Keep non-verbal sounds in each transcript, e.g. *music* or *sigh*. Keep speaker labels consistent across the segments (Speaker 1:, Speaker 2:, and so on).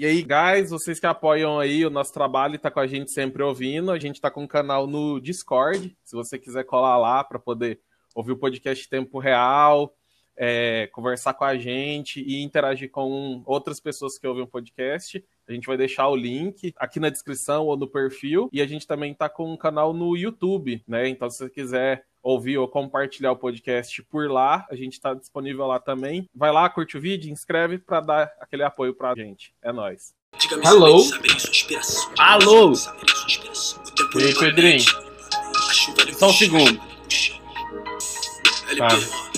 Speaker 1: E aí, guys, vocês que apoiam aí o nosso trabalho e tá com a gente sempre ouvindo, a gente tá com um canal no Discord, se você quiser colar lá para poder ouvir o podcast em tempo real, é, conversar com a gente e interagir com outras pessoas que ouvem o podcast. A gente vai deixar o link aqui na descrição ou no perfil. E a gente também tá com um canal no YouTube, né? Então, se você quiser ouvir ou compartilhar o podcast por lá, a gente está disponível lá também. Vai lá, curte o vídeo, inscreve para dar aquele apoio pra gente. É nóis.
Speaker 2: Alô?
Speaker 3: Alô?
Speaker 1: E aí, Pedrinho?
Speaker 3: Só um segundo.
Speaker 1: Tá.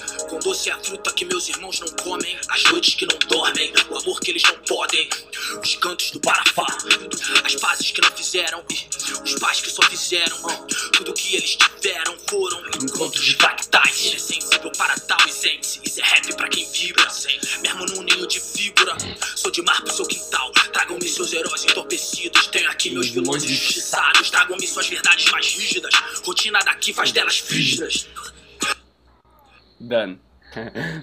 Speaker 2: Doce a fruta que meus irmãos não comem, as noites que não dormem, o amor que eles não podem, os cantos do Parafá, as pazes que não fizeram, e os pais que só fizeram, tudo que eles tiveram foram encontros de fractais. É sensível para tal essência, isso é rap pra quem vibra, mesmo num ninho de figura. Sou de mar pro seu quintal, tragam-me seus heróis entorpecidos. Tenho aqui meus vilões injustiçados, tragam-me suas verdades mais rígidas. Rotina daqui faz delas frígidas.
Speaker 3: Dano.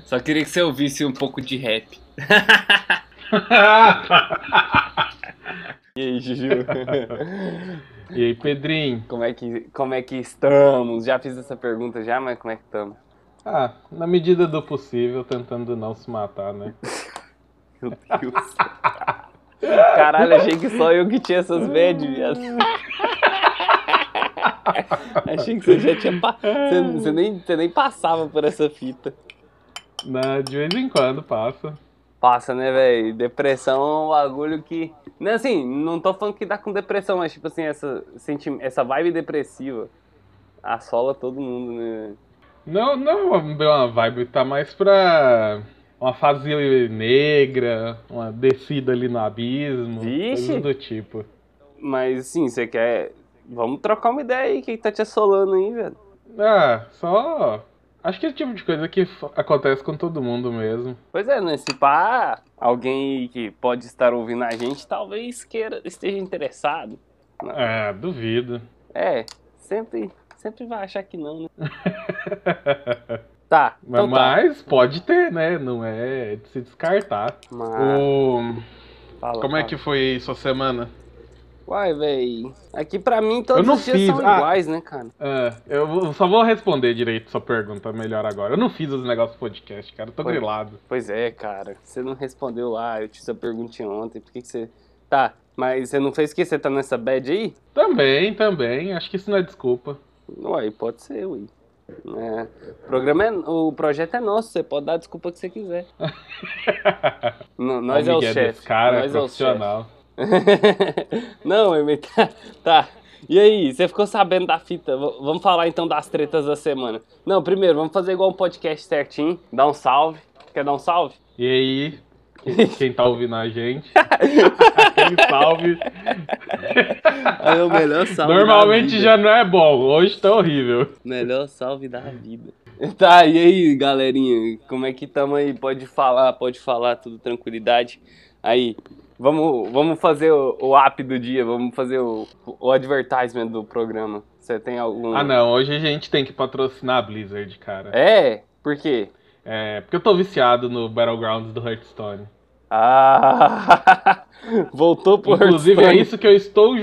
Speaker 3: Só queria que você ouvisse um pouco de rap. E aí, Juju? *laughs*
Speaker 1: E aí, Pedrinho?
Speaker 3: Como é que, como é que estamos? Já fiz essa pergunta já, mas como é que estamos?
Speaker 1: Ah, na medida do possível, tentando não se matar, né? *laughs*
Speaker 3: Meu Deus. Caralho, achei que só eu que tinha essas bad, viado. *laughs* Achei que você já tinha. Você, você nem, você nem passava por essa fita.
Speaker 1: Na, de vez em quando passa.
Speaker 3: Passa, né, velho? Depressão é um bagulho que. Não, assim, não tô falando que dá com depressão, mas, tipo assim, essa, senti... essa vibe depressiva assola todo mundo, né?
Speaker 1: Não, não é uma vibe, tá mais pra uma fase negra, uma descida ali no abismo,
Speaker 3: Vixe!
Speaker 1: coisas do tipo.
Speaker 3: Mas, assim, você quer. Vamos trocar uma ideia aí, o que que tá te assolando aí, velho?
Speaker 1: Ah, só. Acho que é o tipo de coisa que acontece com todo mundo mesmo.
Speaker 3: Pois é, né? Se pá, alguém que pode estar ouvindo a gente, talvez queira, esteja interessado.
Speaker 1: Ah, duvido.
Speaker 3: É, sempre, sempre vai achar que não, né? *laughs* Tá,
Speaker 1: Mas,
Speaker 3: então tá.
Speaker 1: mas pode ter, né? Não é de se descartar.
Speaker 3: Mas,
Speaker 1: O...
Speaker 3: fala,
Speaker 1: Como é
Speaker 3: fala.
Speaker 1: que foi sua semana?
Speaker 3: Uai, véi. Aqui pra mim todos os dias
Speaker 1: fiz,
Speaker 3: são
Speaker 1: ah.
Speaker 3: iguais, né, cara?
Speaker 1: Ah, eu só vou responder direito sua pergunta melhor agora. Eu não fiz os negócios podcast, cara. Eu tô
Speaker 3: Foi.
Speaker 1: grilado.
Speaker 3: Pois é, cara. Você não respondeu lá, eu te fiz a perguntinha ontem. Por que, que você. Tá, mas você não fez que você tá nessa bad aí?
Speaker 1: Também, também. Acho que isso não é desculpa.
Speaker 3: Uai, pode ser, ui. É, o programa é. O projeto é nosso, você pode dar a desculpa que você quiser. *laughs* N- nós
Speaker 1: Olha
Speaker 3: é o chefe.
Speaker 1: cara,
Speaker 3: nós é o
Speaker 1: profissional. *laughs*
Speaker 3: não, me... tá, *laughs* tá. E aí, você ficou sabendo da fita? V- vamos falar então das tretas da semana. Não, primeiro, vamos fazer igual um podcast certinho. Dar um salve. Quer dar um salve?
Speaker 1: E aí, quem, *laughs* quem tá ouvindo a gente? Aquele salve.
Speaker 3: É o melhor salve
Speaker 1: Normalmente já não é bom, hoje tá horrível.
Speaker 3: Melhor salve da vida. Tá, e aí, galerinha? Como é que tamo aí? Pode falar, pode falar, tudo tranquilidade. Aí, vamos, vamos fazer o, o app do dia, vamos fazer o, o advertisement do programa. Você tem algum.
Speaker 1: Ah não, hoje a gente tem que patrocinar a Blizzard, cara.
Speaker 3: É? Por quê?
Speaker 1: É, porque eu tô viciado no Battlegrounds do Hearthstone.
Speaker 3: Ah! *laughs* Voltou pro
Speaker 1: Inclusive é
Speaker 3: Hearthstone.
Speaker 1: isso que eu estou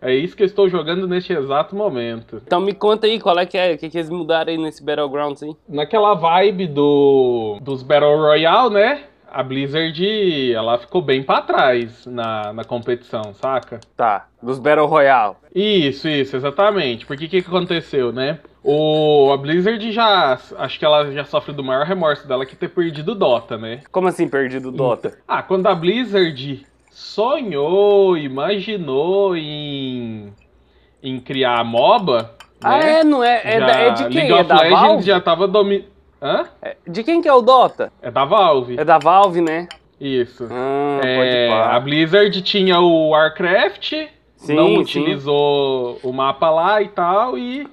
Speaker 1: é isso que eu estou jogando neste exato momento.
Speaker 3: Então me conta aí qual é que é, o que, que eles mudaram aí nesse Battlegrounds aí.
Speaker 1: Naquela vibe do dos Battle Royale, né? A Blizzard, ela ficou bem pra trás na, na competição, saca?
Speaker 3: Tá, dos Battle Royale.
Speaker 1: Isso, isso, exatamente. Porque o que, que aconteceu, né? O, a Blizzard já. Acho que ela já sofre do maior remorso dela que ter perdido o Dota, né?
Speaker 3: Como assim perdido o Dota?
Speaker 1: Ah, quando a Blizzard sonhou, imaginou em, em criar a MOBA.
Speaker 3: Ah,
Speaker 1: né?
Speaker 3: é? Não é? É,
Speaker 1: já-
Speaker 3: é de quem?
Speaker 1: League
Speaker 3: É
Speaker 1: of
Speaker 3: da
Speaker 1: Legends
Speaker 3: Valve?
Speaker 1: já tava dominando. Hã?
Speaker 3: É- De quem que é o Dota?
Speaker 1: É da Valve.
Speaker 3: É da Valve, né?
Speaker 1: Isso.
Speaker 3: Ah,
Speaker 1: É, a. Blizzard tinha o Warcraft,
Speaker 3: Sim,
Speaker 1: não
Speaker 3: sim.
Speaker 1: utilizou o mapa lá e tal, e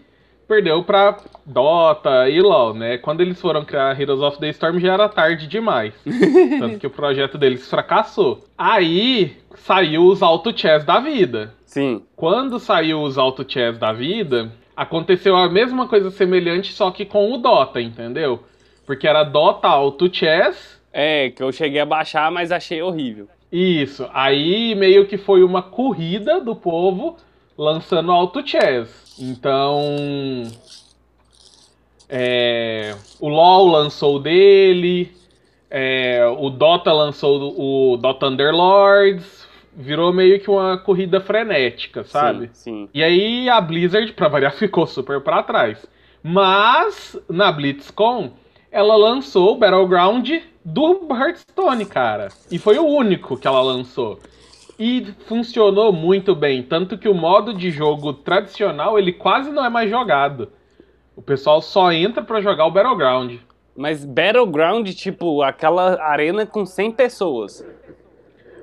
Speaker 1: perdeu pra Dota e LoL, né? Quando eles foram criar Heroes of the Storm já era tarde demais. *laughs* Tanto que o projeto deles fracassou. Aí saiu os auto chess da vida.
Speaker 3: Sim.
Speaker 1: Quando saiu os auto chess da vida, aconteceu a mesma coisa semelhante, só que com o Dota, entendeu? Porque era Dota Auto Chess
Speaker 3: É, que eu cheguei a baixar, mas achei horrível.
Speaker 1: Isso. Aí meio que foi uma corrida do povo lançando Auto Chess. Então. É, o LoL lançou o dele. É, o Dota lançou o Dota Underlords. Virou meio que uma corrida frenética, sabe?
Speaker 3: Sim, sim.
Speaker 1: E aí a Blizzard, pra variar, *laughs* ficou super pra trás. Mas na BlitzCon, ela lançou o Battleground do Hearthstone, cara. E foi o único que ela lançou. E funcionou muito bem, tanto que o modo de jogo tradicional, ele quase não é mais jogado. O pessoal só entra pra jogar o Battleground.
Speaker 3: Mas Battleground, tipo, aquela arena com 100 pessoas.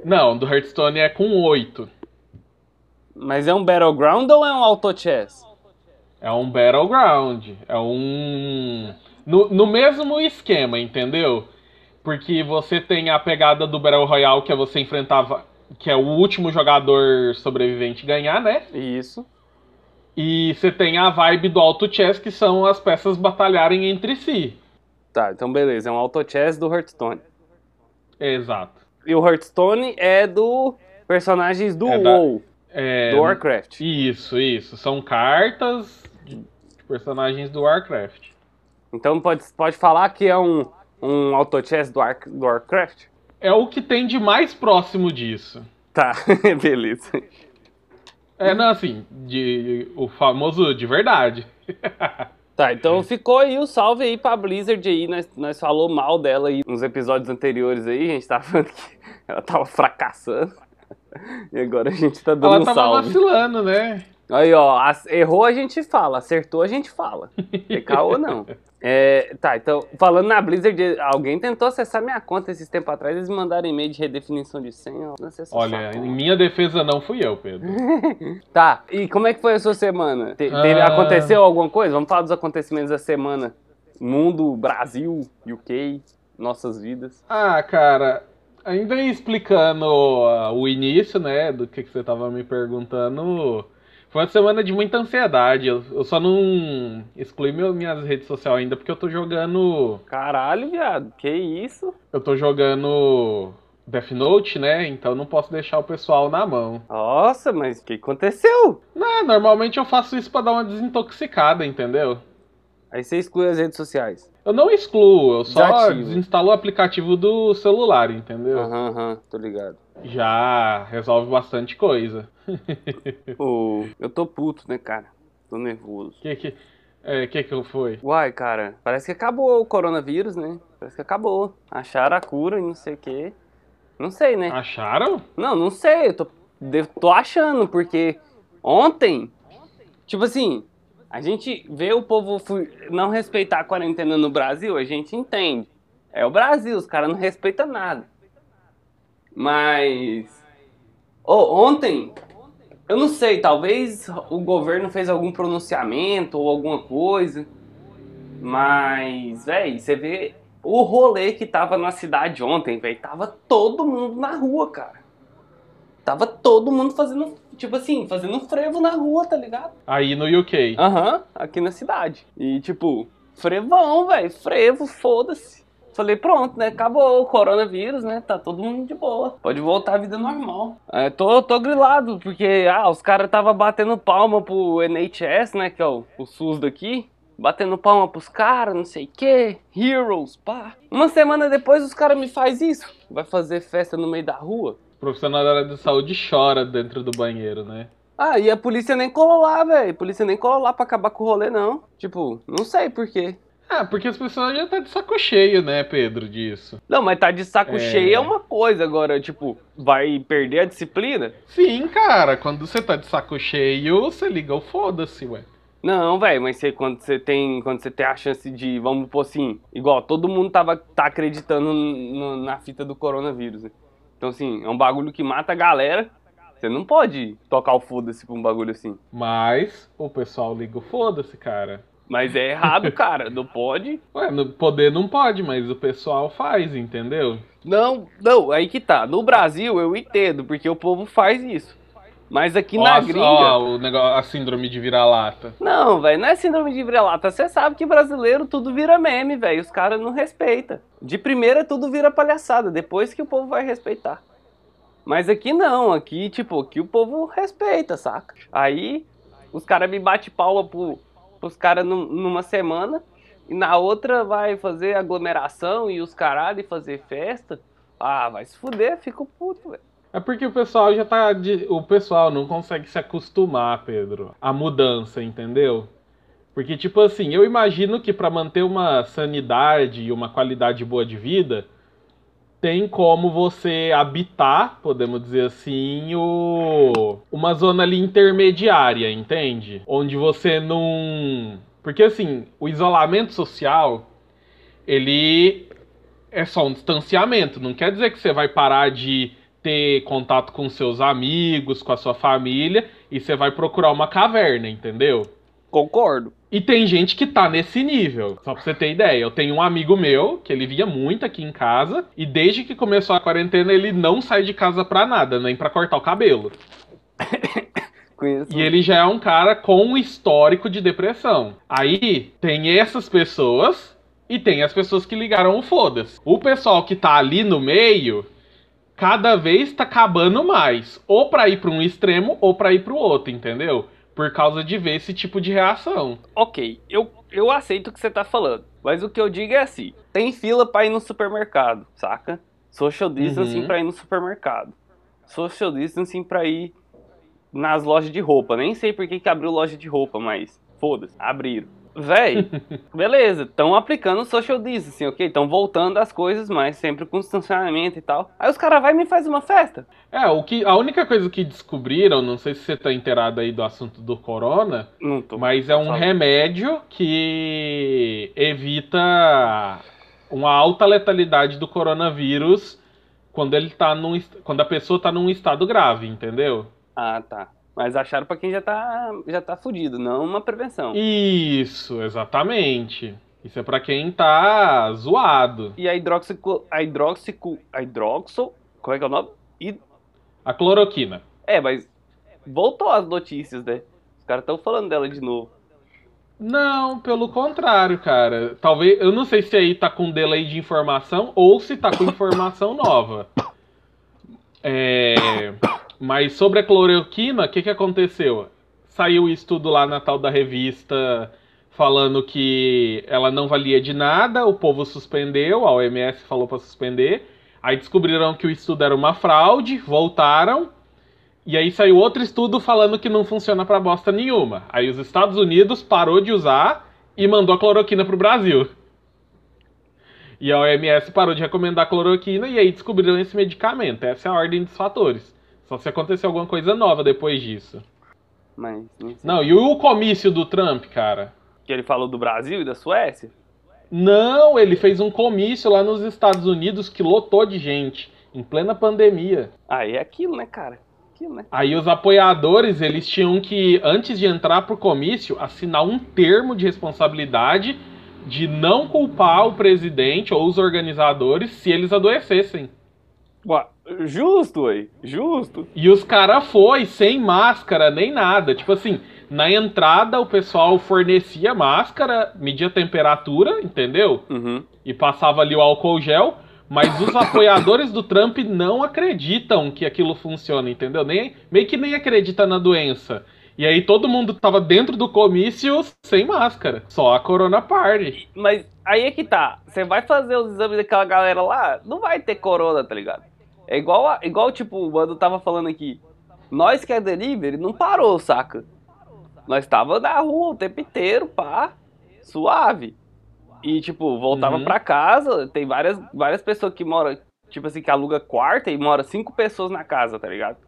Speaker 1: Não, do Hearthstone é com 8.
Speaker 3: Mas é um Battleground ou é um Auto Chess?
Speaker 1: É um Battleground. É um. No, no mesmo esquema, entendeu? Porque você tem a pegada do Battle Royale, que é você enfrentava. Que é o último jogador sobrevivente ganhar, né?
Speaker 3: Isso.
Speaker 1: E você tem a vibe do Auto Chess, que são as peças batalharem entre si.
Speaker 3: Tá, então beleza. É um Auto Chess do Hearthstone.
Speaker 1: Exato.
Speaker 3: E o Hearthstone é do personagens do
Speaker 1: É da-
Speaker 3: WoW,
Speaker 1: É,
Speaker 3: do Warcraft.
Speaker 1: Isso, isso. São cartas de personagens do Warcraft.
Speaker 3: Então pode, pode falar que é um, um Auto Chess do, Ar- do Warcraft?
Speaker 1: É o que tem de mais próximo disso.
Speaker 3: Tá, *laughs* beleza.
Speaker 1: É, não, assim, de, o famoso de verdade. *laughs*
Speaker 3: Tá, então ficou aí o salve aí pra Blizzard aí, nós, nós falou mal dela aí nos episódios anteriores aí, a gente tava falando que *laughs* ela tava fracassando. E agora a gente tá dando
Speaker 1: Ela
Speaker 3: um
Speaker 1: tava
Speaker 3: salve.
Speaker 1: vacilando, né?
Speaker 3: Aí, ó, errou a gente fala, acertou a gente fala. É caô *laughs* não. É, tá, então, falando na Blizzard, alguém tentou acessar minha conta esses tempos atrás, eles me mandaram e-mail de redefinição de senha. acessou
Speaker 1: Olha, em minha defesa não fui eu, Pedro. *laughs*
Speaker 3: Tá, e como é que foi a sua semana? Te- teve-
Speaker 1: Ah.
Speaker 3: Aconteceu alguma coisa? Vamos falar dos acontecimentos da semana. Mundo, Brasil, UK, nossas vidas.
Speaker 1: Ah, cara, ainda explicando ah, o início, né, do que, que você tava me perguntando, foi uma semana de muita ansiedade. Eu, eu só não excluí meu, minhas redes sociais ainda porque eu tô jogando.
Speaker 3: Caralho, viado, que isso?
Speaker 1: Eu tô jogando Death Note, né? Então não posso deixar o pessoal na mão.
Speaker 3: Nossa, mas o que aconteceu?
Speaker 1: Não, normalmente eu faço isso pra dar uma desintoxicada, entendeu?
Speaker 3: Aí você exclui as redes sociais.
Speaker 1: Eu não excluo, eu só
Speaker 3: Desativo.
Speaker 1: desinstalo o aplicativo do celular, entendeu?
Speaker 3: Aham, aham, tô ligado.
Speaker 1: Já resolve bastante coisa. *laughs*
Speaker 3: Eu tô puto, né, cara? Tô nervoso.
Speaker 1: Que que, é, que que foi?
Speaker 3: Uai, cara, parece que acabou o coronavírus, né? Parece que acabou. Acharam a cura e não sei o quê. Não sei, né?
Speaker 1: Acharam?
Speaker 3: Não, não sei, eu tô, devo- tô achando, porque ontem, tipo assim, a gente vê o povo não respeitar a quarentena no Brasil, a gente entende. É o Brasil, os caras não respeitam nada. Mas. Ô, ontem, eu não sei, talvez o governo fez algum pronunciamento ou alguma coisa. Mas, véi, você vê o rolê que tava na cidade ontem, velho. Tava todo mundo na rua, cara. Tava todo mundo fazendo, tipo assim, fazendo frevo na rua, tá ligado?
Speaker 1: Aí no UK.
Speaker 3: Aham, aqui na cidade. E, tipo, frevão, velho. Frevo, foda-se. Falei, pronto, né? Acabou o coronavírus, né? Tá todo mundo de boa. Pode voltar à vida normal. É, tô, tô grilado, porque, ah, os caras tava batendo palma pro NHS, né? Que é o, o SUS daqui. Batendo palma pros caras, não sei o que. Heroes, pá. Uma semana depois os caras me faz isso. Vai fazer festa no meio da rua.
Speaker 1: O profissional da área de saúde chora dentro do banheiro, né?
Speaker 3: Ah, e a polícia nem colou lá, velho. A polícia nem colou lá pra acabar com o rolê, não. Tipo, não sei por quê.
Speaker 1: Ah, porque as pessoas já tá de saco cheio, né, Pedro, disso.
Speaker 3: Não, mas tá de saco
Speaker 1: É.
Speaker 3: cheio é uma coisa. Agora, tipo, vai perder a disciplina?
Speaker 1: Sim, cara, quando você tá de saco cheio, você liga o foda-se, ué.
Speaker 3: Não, velho, mas você, quando você tem quando você tem a chance de, vamos pôr assim, igual todo mundo tava tá acreditando no- na fita do coronavírus, né? Então, assim, é um bagulho que mata a galera. Você não pode tocar o foda-se pra um bagulho assim.
Speaker 1: Mas o pessoal liga o foda-se, cara.
Speaker 3: Mas é errado, cara. Não pode.
Speaker 1: Ué, no poder não pode, mas o pessoal faz, entendeu?
Speaker 3: Não, não, aí que tá. No Brasil eu entendo, porque o povo faz isso. Mas aqui na gringa.
Speaker 1: ó, o negócio, a síndrome de vira-lata.
Speaker 3: Não, velho, não é síndrome de vira-lata. Você sabe que brasileiro tudo vira meme, velho. Os caras não respeitam. De primeira tudo vira palhaçada, depois que o povo vai respeitar. Mas aqui não, aqui, tipo, aqui o povo respeita, saca? Aí os caras me bate palma pro, pros caras num- numa semana e na outra vai fazer aglomeração e os caralho e fazer festa. Ah, vai se fuder, fico puto, velho.
Speaker 1: É porque o pessoal já tá. de- O pessoal não consegue se acostumar, Pedro, à mudança, entendeu? Porque, tipo assim, eu imagino que pra manter uma sanidade e uma qualidade boa de vida, tem como você habitar, podemos dizer assim, o... uma zona ali intermediária, entende? Onde você não. Porque, assim, o isolamento social, ele é só um distanciamento. Não quer dizer que você vai parar de ter contato com seus amigos, com a sua família, e você vai procurar uma caverna, entendeu?
Speaker 3: Concordo.
Speaker 1: E tem gente que tá nesse nível. Só pra você ter ideia, eu tenho um amigo meu que ele via muito aqui em casa e desde que começou a quarentena ele não sai de casa pra nada, nem pra cortar o cabelo. *coughs*
Speaker 3: Conheço.
Speaker 1: E ele já é um cara com um histórico de depressão. Aí tem essas pessoas e tem as pessoas que ligaram o foda-se. O pessoal que tá ali no meio cada vez tá acabando mais, ou pra ir pra um extremo ou pra ir pro outro, entendeu? Por causa de ver esse tipo de reação.
Speaker 3: Ok, eu, eu aceito o que você tá falando. Mas o que eu digo é assim: tem fila pra ir no supermercado, saca? Social distancing
Speaker 1: Uhum.
Speaker 3: pra ir no supermercado. Social distancing pra ir nas lojas de roupa. Nem sei por que, que abriu loja de roupa, mas foda-se, abriram. Véi, *laughs* beleza, estão aplicando social distancing, ok? Estão voltando as coisas, mas sempre com distanciamento e tal. Aí os caras vai e me faz uma festa.
Speaker 1: É, o que a única coisa que descobriram, não sei se você tá inteirado aí do assunto do corona,
Speaker 3: Não tô.
Speaker 1: Mas é um
Speaker 3: Fala.
Speaker 1: remédio que evita uma alta letalidade do coronavírus quando ele tá num, quando a pessoa tá num estado grave, entendeu?
Speaker 3: Ah, tá. Mas acharam pra quem já tá, já tá fudido, não uma prevenção.
Speaker 1: Isso, exatamente. Isso é pra quem tá zoado.
Speaker 3: E a hidroxico, a hidroxico, a hidroxo, como é que é o nome? Hid-
Speaker 1: A cloroquina.
Speaker 3: É, mas voltou as notícias, né? Os caras estão falando dela de novo.
Speaker 1: Não, pelo contrário, cara. Talvez, eu não sei se aí tá com delay de informação ou se tá com *coughs* informação nova. É, mas sobre a cloroquina, o que, que aconteceu? Saiu o estudo lá na tal da revista falando que ela não valia de nada, o povo suspendeu, a OMS falou para suspender. Aí descobriram que o estudo era uma fraude, voltaram. E aí saiu outro estudo falando que não funciona pra bosta nenhuma. Aí os Estados Unidos parou de usar e mandou a cloroquina pro Brasil. E a OMS parou de recomendar a cloroquina e aí descobriram esse medicamento. Essa é a ordem dos fatores. Só se acontecer alguma coisa nova depois disso.
Speaker 3: Mas não.
Speaker 1: Não, e o comício do Trump, cara?
Speaker 3: Que ele falou do Brasil e da Suécia?
Speaker 1: Não, ele fez um comício lá nos Estados Unidos que lotou de gente, em plena pandemia.
Speaker 3: Aí é aquilo, né, cara? Aquilo, né?
Speaker 1: Aí os apoiadores, eles tinham que, antes de entrar pro comício, assinar um termo de responsabilidade de não culpar o presidente ou os organizadores se eles adoecessem.
Speaker 3: Ué, justo, ué. Justo.
Speaker 1: E os cara foi sem máscara nem nada. Tipo assim, na entrada o pessoal fornecia máscara, media temperatura, entendeu?
Speaker 3: Uhum.
Speaker 1: e passava ali o álcool gel, mas os *coughs* apoiadores do Trump não acreditam que aquilo funciona, entendeu? Nem, meio que nem acredita na doença. E aí todo mundo tava dentro do comício sem máscara. Só a Corona Party.
Speaker 3: Mas aí é que tá. Você vai fazer os exames daquela galera lá, não vai ter corona, tá ligado? É igual, a- igual tipo, o Mano tava falando aqui. Nós que é delivery não parou, saca? Nós tava na rua o tempo inteiro, pá, suave. E, tipo, voltava
Speaker 1: Uhum.
Speaker 3: pra casa, tem várias, várias pessoas que moram, tipo assim, que aluga quarto e mora cinco pessoas na casa, tá ligado?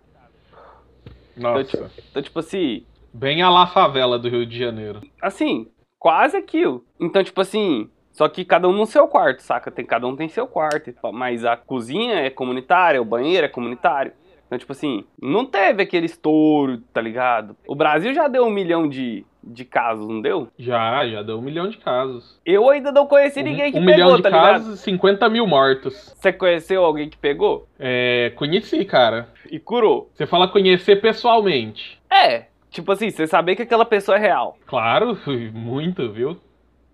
Speaker 1: Nossa.
Speaker 3: Então, tipo assim,
Speaker 1: Bem a lá favela do Rio de Janeiro.
Speaker 3: assim, quase aquilo. Então, tipo assim, só que cada um no seu quarto, saca? Tem, cada um tem seu quarto, mas a cozinha é comunitária, o banheiro é comunitário. Então, tipo assim, não teve aquele estouro, tá ligado? O Brasil já deu um milhão de, de casos, não deu?
Speaker 1: Já, já deu um milhão de casos.
Speaker 3: Eu ainda não conheci ninguém que
Speaker 1: um
Speaker 3: pegou,
Speaker 1: milhão de
Speaker 3: tá
Speaker 1: casos e 50 mil mortos.
Speaker 3: Você conheceu alguém que pegou
Speaker 1: É, conheci, cara.
Speaker 3: e curou?
Speaker 1: Você fala conhecer pessoalmente.
Speaker 3: É, tipo assim, você saber que aquela pessoa é real.
Speaker 1: Claro, *laughs* muito, viu?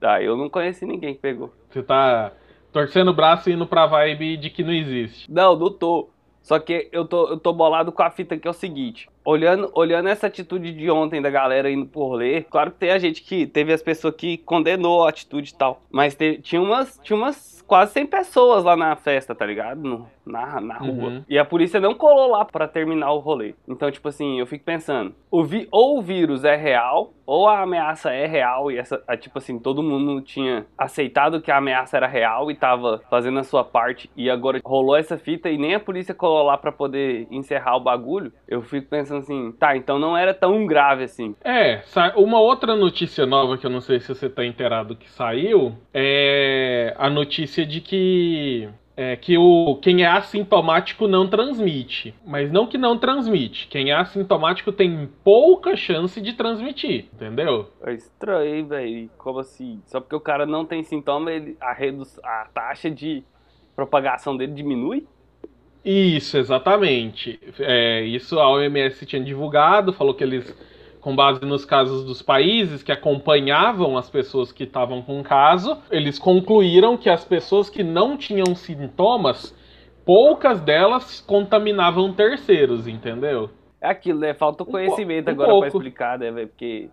Speaker 3: Tá, eu não conheci ninguém que pegou.
Speaker 1: Você tá torcendo o braço e indo pra vibe de que não existe.
Speaker 3: Não, não tô. Só que eu tô, eu tô bolado com a fita que é o seguinte. Olhando, olhando essa atitude de ontem da galera indo por rolê, claro que tem a gente que teve as pessoas que condenou a atitude e tal. Mas tinha umas. Tinha umas quase 100 pessoas lá na festa, tá ligado? No, na, na rua.
Speaker 1: Uhum.
Speaker 3: E a polícia não colou lá pra terminar o rolê. Então, tipo assim, eu fico pensando, o vi, ou o vírus é real, ou a ameaça é real e essa, a, tipo assim, todo mundo tinha aceitado que a ameaça era real e tava fazendo a sua parte e agora rolou essa fita e nem a polícia colou lá pra poder encerrar o bagulho. Eu fico pensando assim, tá, então não era tão grave assim.
Speaker 1: É, uma outra notícia nova que eu não sei se você tá inteirado que saiu é a notícia de que é que o quem é assintomático não transmite, mas não que não transmite. Quem é assintomático tem pouca chance de transmitir, entendeu?
Speaker 3: É estranho, velho. Como assim? Só porque o cara não tem sintoma, ele, a, redu a taxa de propagação dele diminui?
Speaker 1: Isso, exatamente. É, isso a OMS tinha divulgado, falou que eles, com base nos casos dos países que acompanhavam as pessoas que estavam com caso, eles concluíram que as pessoas que não tinham sintomas, poucas delas contaminavam terceiros, entendeu?
Speaker 3: É aquilo, né? Falta o
Speaker 1: Um
Speaker 3: conhecimento
Speaker 1: po- um
Speaker 3: agora pra
Speaker 1: pouco.
Speaker 3: explicar, né, velho? Porque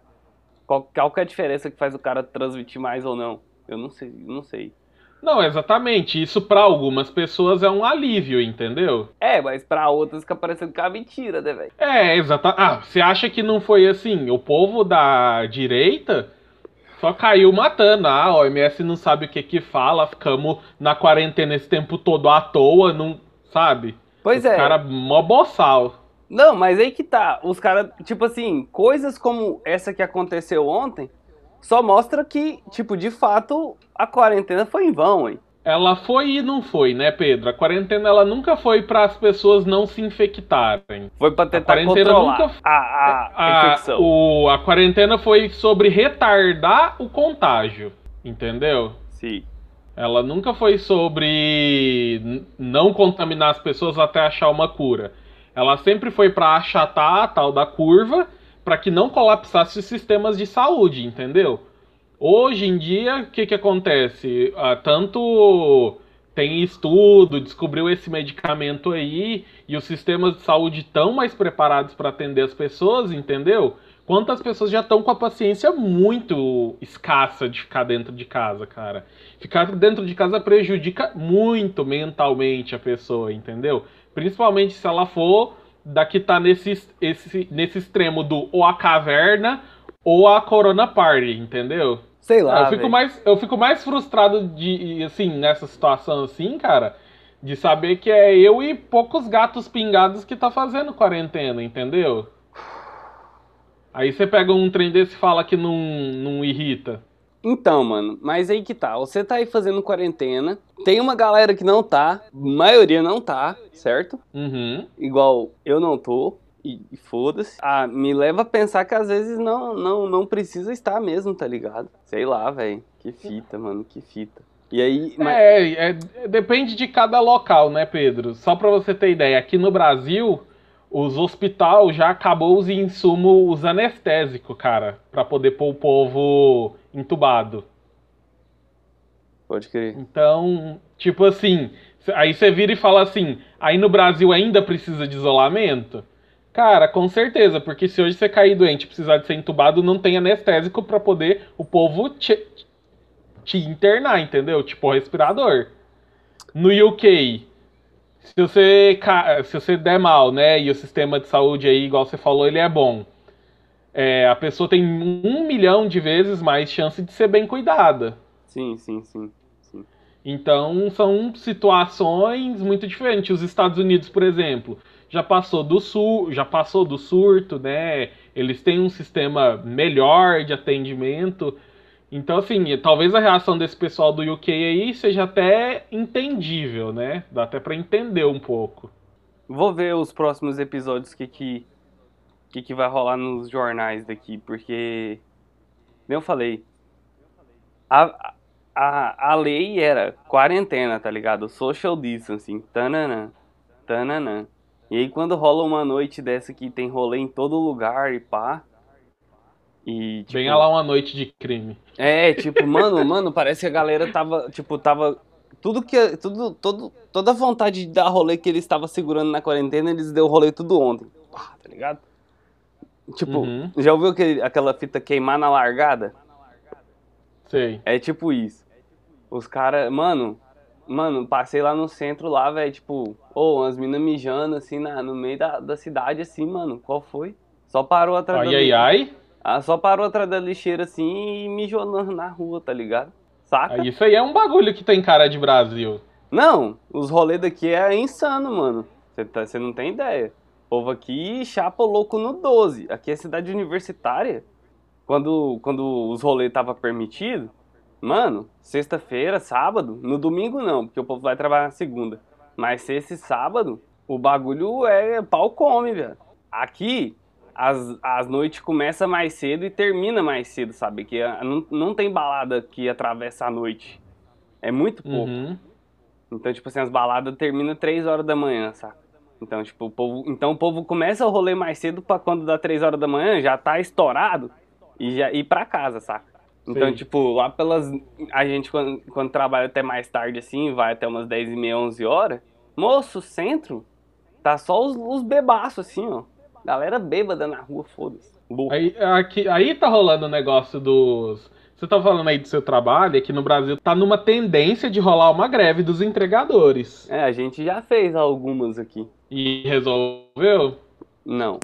Speaker 3: qual, qual que é a diferença que faz o cara transmitir mais ou não? Eu não sei, não sei.
Speaker 1: Não, exatamente. Isso para algumas pessoas é um alívio, entendeu?
Speaker 3: É, mas pra outras fica parecendo que é uma mentira, né, velho?
Speaker 1: É, exata. Ah, você acha que não foi assim? O povo da direita só caiu matando. Ah, a OMS não sabe o que que fala, ficamos na quarentena esse tempo todo à toa, não sabe?
Speaker 3: Pois
Speaker 1: Os
Speaker 3: é.
Speaker 1: cara mó boçal.
Speaker 3: Não, mas aí que tá. Os caras, tipo assim, coisas como essa que aconteceu ontem só mostra que, tipo, de fato, a quarentena foi em vão, hein?
Speaker 1: Ela foi e não foi, né, Pedro? A quarentena ela nunca foi para as pessoas não se infectarem.
Speaker 3: Foi pra tentar
Speaker 1: quarentena
Speaker 3: controlar
Speaker 1: nunca-
Speaker 3: a, a,
Speaker 1: A,
Speaker 3: infecção.
Speaker 1: o- a quarentena foi sobre retardar o contágio, entendeu?
Speaker 3: Sim.
Speaker 1: Ela nunca foi sobre não contaminar as pessoas até achar uma cura. Ela sempre foi para achatar a tal da curva para que não colapsasse os sistemas de saúde, entendeu? Hoje em dia, o que, que acontece? Ah, tanto tem estudo, descobriu esse medicamento aí, e os sistemas de saúde estão mais preparados para atender as pessoas, entendeu? Quantas pessoas já estão com a paciência muito escassa de ficar dentro de casa, cara? Ficar dentro de casa prejudica muito mentalmente a pessoa, entendeu? Principalmente se ela for da que tá nesse, esse, nesse extremo do ou a caverna ou a Corona Party, entendeu?
Speaker 3: Sei lá,
Speaker 1: eu, fico mais, eu fico mais frustrado de, assim, nessa situação assim, cara, de saber que é eu e poucos gatos pingados que tá fazendo quarentena, entendeu? Aí você pega um trem desse e fala que não, não irrita.
Speaker 3: Então, mano, mas aí que tá. Você tá aí fazendo quarentena. Tem uma galera que não tá. Maioria não tá, certo?
Speaker 1: Uhum.
Speaker 3: Igual eu não tô. E, e foda-se. Ah, me leva a pensar que às vezes não, não, não precisa estar mesmo, tá ligado? Sei lá, velho. Que fita, mano, que fita. E aí. mas-
Speaker 1: É, é, depende de cada local, né, Pedro? Só pra você ter ideia, aqui no Brasil, os hospitais já acabou os insumos, os anestésicos, cara, pra poder pôr o povo entubado.
Speaker 3: Pode crer.
Speaker 1: Então, tipo assim, aí você vira e fala assim, aí no Brasil ainda precisa de isolamento? Cara, com certeza, porque se hoje você cair doente e precisar de ser entubado, não tem anestésico pra poder o povo te, te internar, entendeu? Tipo respirador. No UK, se você, se você der mal, né, e o sistema de saúde aí, igual você falou, ele é bom. É, a pessoa tem um milhão de vezes mais chance de ser bem cuidada.
Speaker 3: Sim, sim, sim.
Speaker 1: Então são situações muito diferentes. Os Estados Unidos, por exemplo, já passou do sul, já passou do surto, né? Eles têm um sistema melhor de atendimento. Então, assim, talvez a reação desse pessoal do UK aí seja até entendível, né? Dá até pra entender um pouco.
Speaker 3: Vou ver os próximos episódios que que, que que vai rolar nos jornais daqui, porque nem eu falei. A, a, a lei era quarentena, tá ligado? Social distancing, tananã, tananã. E aí quando rola uma noite dessa que tem rolê em todo lugar e pá. E tipo,
Speaker 1: lá uma noite de crime.
Speaker 3: é, tipo, mano, *laughs* mano, parece que a galera tava, tipo, tava tudo que. Tudo, todo, toda a vontade de dar rolê que ele estava segurando na quarentena, eles deu rolê tudo ontem. Ah, tá ligado? Tipo,
Speaker 1: Uhum.
Speaker 3: já ouviu aquele, aquela fita queimar na largada?
Speaker 1: Sei.
Speaker 3: É tipo isso. Os caras, mano, mano, passei lá no centro lá, velho, tipo, ô, umas minas mijando assim na, no meio da, da cidade, assim, mano. Qual foi? Só parou atrás
Speaker 1: Ai,
Speaker 3: da
Speaker 1: ai,
Speaker 3: li-
Speaker 1: ai.
Speaker 3: Ah, só parou atrás da lixeira assim e mijou na, rua, tá ligado? Saca?
Speaker 1: Isso aí é um bagulho que tem cara de Brasil.
Speaker 3: Não, os rolês daqui é insano, mano. Você tá, não tem ideia. Povo aqui chapa louco no 12. Aqui é cidade universitária. Quando, quando os rolês tava permitido, mano, sexta-feira, sábado, no domingo não, porque o povo vai trabalhar na segunda. Mas sexta e sábado, o bagulho é pau come, velho. Aqui, as, as noites começam mais cedo e termina mais cedo, sabe? Que ah, não, não tem balada que atravessa a noite. É muito pouco.
Speaker 1: Uhum.
Speaker 3: Então, tipo assim, as baladas terminam 3 horas da manhã, saca? Então, tipo, o povo, então o povo começa o rolê mais cedo pra quando dá 3 horas da manhã, já tá estourado e já ir pra casa, saca? Então,
Speaker 1: Sim.
Speaker 3: tipo, lá pelas. A gente, quando, quando trabalha até mais tarde, assim, vai até umas 10 e meia, 11 horas. Moço, o centro, tá só os, os bebaços, assim, ó. Galera bêbada na rua, foda-se.
Speaker 1: Aí, aqui, aí tá rolando o negócio dos. Você tá falando aí do seu trabalho, aqui no Brasil tá numa tendência de rolar uma greve dos entregadores.
Speaker 3: É, a gente já fez algumas aqui.
Speaker 1: E resolveu?
Speaker 3: Não.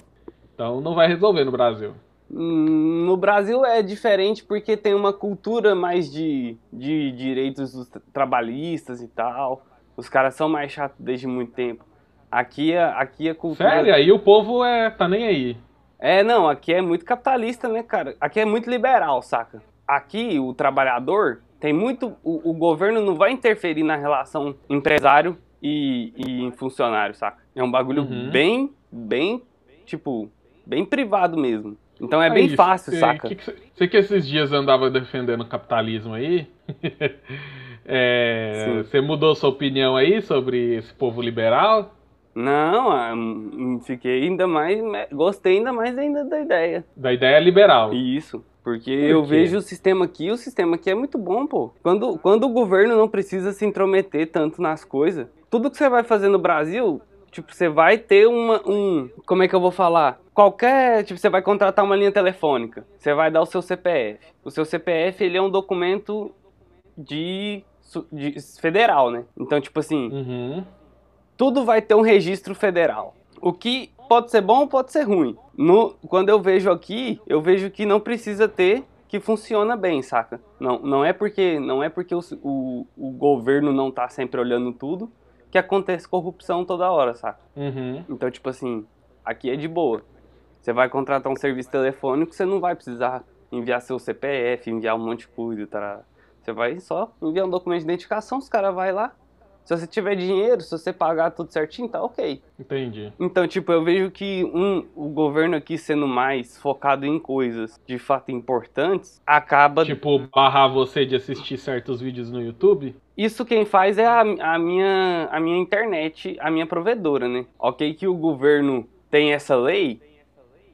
Speaker 1: Então não vai resolver no Brasil.
Speaker 3: Hum, No Brasil é diferente porque tem uma cultura mais de, de direitos dos tra- trabalhistas e tal. Os caras são mais chatos desde muito tempo. Aqui a, aqui a cultura.
Speaker 1: Sério? Aí o povo é tá nem aí.
Speaker 3: É, não, aqui é muito capitalista, né, cara? Aqui é muito liberal, saca? Aqui o trabalhador tem muito. O, o governo não vai interferir na relação empresário e, e funcionário, saca? É um bagulho
Speaker 1: Uhum.
Speaker 3: bem, bem, tipo, bem privado mesmo. Então é
Speaker 1: Aí,
Speaker 3: bem fácil,
Speaker 1: cê-
Speaker 3: saca?
Speaker 1: Você que esses dias andava defendendo o capitalismo aí. *laughs* é. Você mudou sua opinião aí sobre esse povo liberal?
Speaker 3: Não, ah, hum, fiquei ainda mais. Gostei ainda mais ainda da ideia.
Speaker 1: Da ideia liberal.
Speaker 3: Isso. Porque eu
Speaker 1: quê?
Speaker 3: vejo o sistema aqui, o sistema aqui é muito bom, pô. Quando, quando o governo não precisa se intrometer tanto nas coisas, tudo que você vai fazer no Brasil, tipo, você vai ter uma, um, como é que eu vou falar? Qualquer, tipo, você vai contratar uma linha telefônica, você vai dar o seu CPF. O seu CPF, ele é um documento de, de federal, né? Então, tipo assim,
Speaker 1: Uhum.
Speaker 3: tudo vai ter um registro federal. O que pode ser bom ou pode ser ruim. No, quando eu vejo aqui, eu vejo que não precisa ter, que funciona bem, saca? Não, não é porque, não é porque o, o, o governo não tá sempre olhando tudo que acontece corrupção toda hora, saca?
Speaker 1: Uhum.
Speaker 3: Então, tipo assim, aqui é de boa. Você vai contratar um serviço telefônico, você não vai precisar enviar seu CPF, enviar um monte de coisa, tá? Você vai só enviar um documento de identificação, os caras vai lá. Se você tiver dinheiro, se você pagar tudo certinho, tá ok.
Speaker 1: Entendi.
Speaker 3: Então, tipo, eu vejo que um, o governo aqui sendo mais focado em coisas de fato importantes, acaba.
Speaker 1: Tipo, barrar você de assistir certos vídeos no YouTube?
Speaker 3: Isso quem faz é a, a minha, a minha internet, a minha provedora, né? Ok que o governo tem essa lei,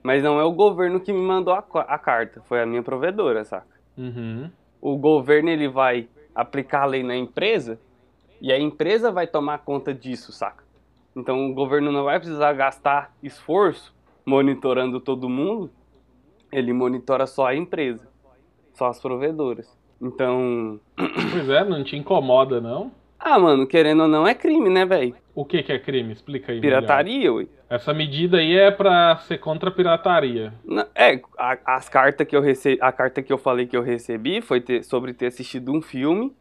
Speaker 3: mas não é o governo que me mandou a, a carta, foi a minha provedora, saca?
Speaker 1: Uhum.
Speaker 3: O governo ele vai aplicar a lei na empresa e a empresa vai tomar conta disso, saca? Então o governo não vai precisar gastar esforço monitorando todo mundo, ele monitora só a empresa, só as provedoras. Então, *clears throat*
Speaker 1: Pois é, não te incomoda, não?
Speaker 3: ah, mano, querendo ou não é crime, né, velho?
Speaker 1: O que, que é crime? Explica aí.
Speaker 3: Pirataria, ué.
Speaker 1: Essa medida aí é pra ser contra a pirataria.
Speaker 3: Não, É, a, as cartas que eu recebi, a carta que eu falei que eu recebi foi ter- sobre ter assistido um filme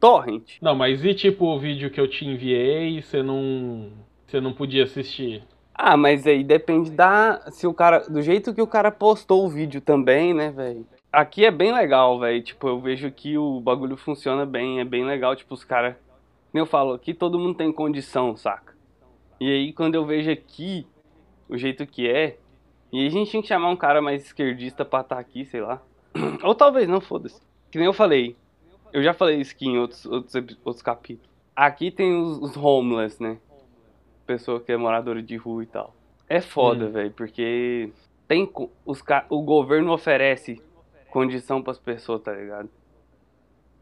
Speaker 3: torrent.
Speaker 1: Não, mas e tipo o vídeo que eu te enviei você não. Você não podia assistir?
Speaker 3: Ah, mas aí depende da se o cara do jeito que o cara postou o vídeo também, né, velho. Aqui é bem legal, velho. Tipo, eu vejo que o bagulho funciona bem, é bem legal, tipo os caras, eu falo, aqui todo mundo tem condição, saca? E aí quando eu vejo aqui o jeito que é, e aí a gente tinha que chamar um cara mais esquerdista pra estar aqui, sei lá. *clears throat* Ou talvez não, foda-se. Que nem eu falei. Eu já falei isso aqui em outros, outros, outros capítulos. Aqui tem os, os homeless, né? Pessoa que é moradora de rua e tal. É foda,
Speaker 1: Hum.
Speaker 3: velho, porque tem os o governo oferece condição pras pessoas, tá ligado?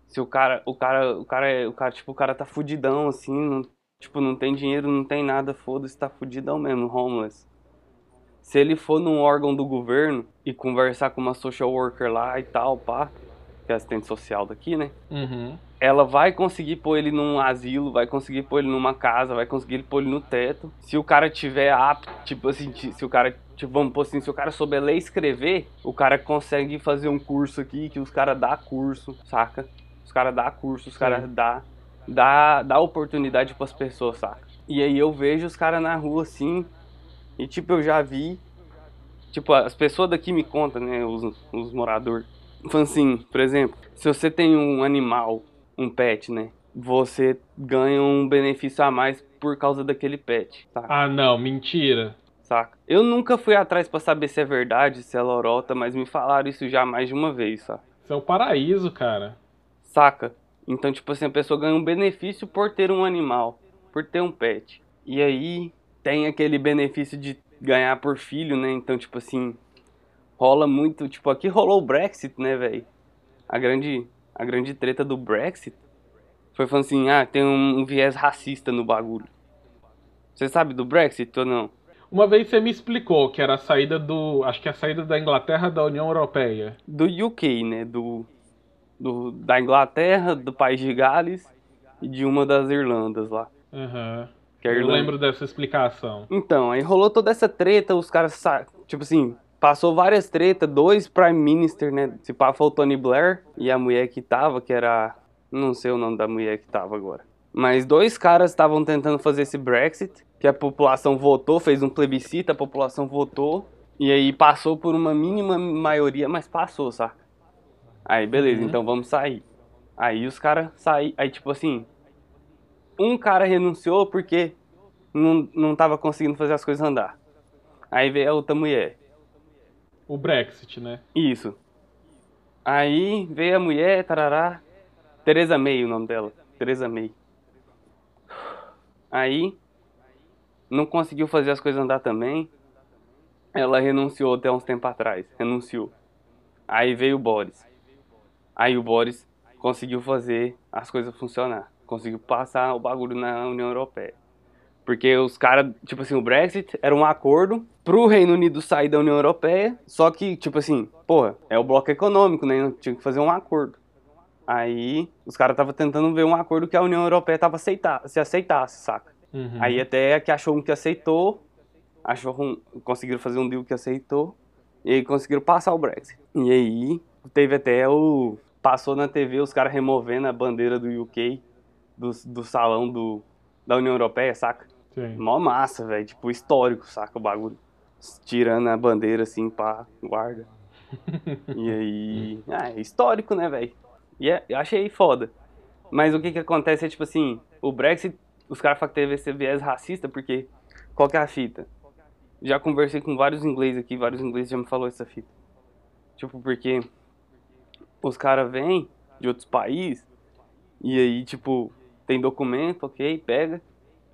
Speaker 3: Se o cara, o cara, o cara, é, o cara, tipo, o cara tá fudidão, assim, não, tipo, não tem dinheiro, não tem nada, foda-se, tá fudidão mesmo, homeless. Se ele for num órgão do governo e conversar com uma social worker lá e tal, pá, que é assistente social daqui, né?
Speaker 1: Uhum.
Speaker 3: Ela vai conseguir pôr ele num asilo, vai conseguir pôr ele numa casa, vai conseguir pôr ele no teto. Se o cara tiver apto, tipo assim, se o cara, tipo, vamos pôr assim, se o cara souber ler e escrever, o cara consegue fazer um curso aqui, que os caras dá curso, saca? Os caras dá curso, os caras dá, dá, dá oportunidade pras pessoas, saca? E aí eu vejo os caras na rua assim, e tipo, eu já vi, tipo, as pessoas daqui me contam, né, os, os moradores. Falando assim, por exemplo, se você tem um animal, um pet, né, você ganha um benefício a mais por causa daquele pet, saca?
Speaker 1: Ah, não, mentira.
Speaker 3: saca? Eu nunca fui atrás pra saber se é verdade, se é lorota, mas me falaram isso já mais de uma vez, saca?
Speaker 1: Isso é o paraíso, cara.
Speaker 3: Saca? Então, tipo assim, a pessoa ganha um benefício por ter um animal, por ter um pet. E aí tem aquele benefício de ganhar por filho, né? Então, tipo assim, rola muito, tipo, aqui rolou o Brexit, né, velho? A grande a grande treta do Brexit foi falando assim, ah, tem um, um viés racista no bagulho. Você sabe do Brexit ou não?
Speaker 1: Uma vez você me explicou que era a saída do. Acho que é a saída da Inglaterra da União Europeia.
Speaker 3: Do UK, né? Do, do da Inglaterra, do país de Gales e de uma das Irlandas lá.
Speaker 1: Aham.
Speaker 3: É
Speaker 1: Eu lembro dessa explicação.
Speaker 3: Então, aí rolou toda essa treta, os caras, sa- tipo assim, passou várias tretas, dois Prime Minister, né? Se pá, foi o Tony Blair e a mulher que tava, que era. Não sei o nome da mulher que tava agora. Mas dois caras estavam tentando fazer esse Brexit, que a população votou, fez um plebiscito, a população votou, e aí passou por uma mínima maioria, mas passou, saca? Aí, beleza,
Speaker 1: Uhum.
Speaker 3: então vamos sair. Aí os caras saíram, aí tipo assim, um cara renunciou porque não, não tava conseguindo fazer as coisas andar. Aí veio a outra mulher.
Speaker 1: O Brexit, né?
Speaker 3: Isso. Aí veio a mulher, tarará. Teresa May, o nome dela. Teresa May. Aí não conseguiu fazer as coisas andar também. Ela renunciou até uns tempos atrás. Renunciou. Aí veio o Boris. Aí o Boris conseguiu fazer as coisas funcionar. Conseguiu passar o bagulho na União Europeia. Porque os caras, tipo assim, o Brexit era um acordo pro Reino Unido sair da União Europeia, só que, tipo assim, porra, é o bloco econômico, né? Tinha que fazer um acordo. Aí os caras estavam tentando ver um acordo que a União Europeia tava aceitar, se aceitasse, saca?
Speaker 1: Uhum.
Speaker 3: Aí até que achou um que aceitou, achou um, conseguiram fazer um deal que aceitou, e aí conseguiram passar o Brexit. E aí teve até o. Passou na TV os caras removendo a bandeira do UK do, do salão do, da União Europeia, saca?
Speaker 1: Sim.
Speaker 3: Mó massa, velho. Tipo, histórico, saca o bagulho. Tirando a bandeira assim, pá, guarda. *laughs* E aí. Ah, é histórico, né, velho? E é, eu achei foda. Mas o que que acontece é, tipo assim, o Brexit, os caras falam que teve esse viés racista, porque qual que é a fita? Já conversei com vários ingleses aqui, vários ingleses já me falou essa fita. Tipo, porque os caras vêm de outros países e aí, tipo, tem documento, ok, pega,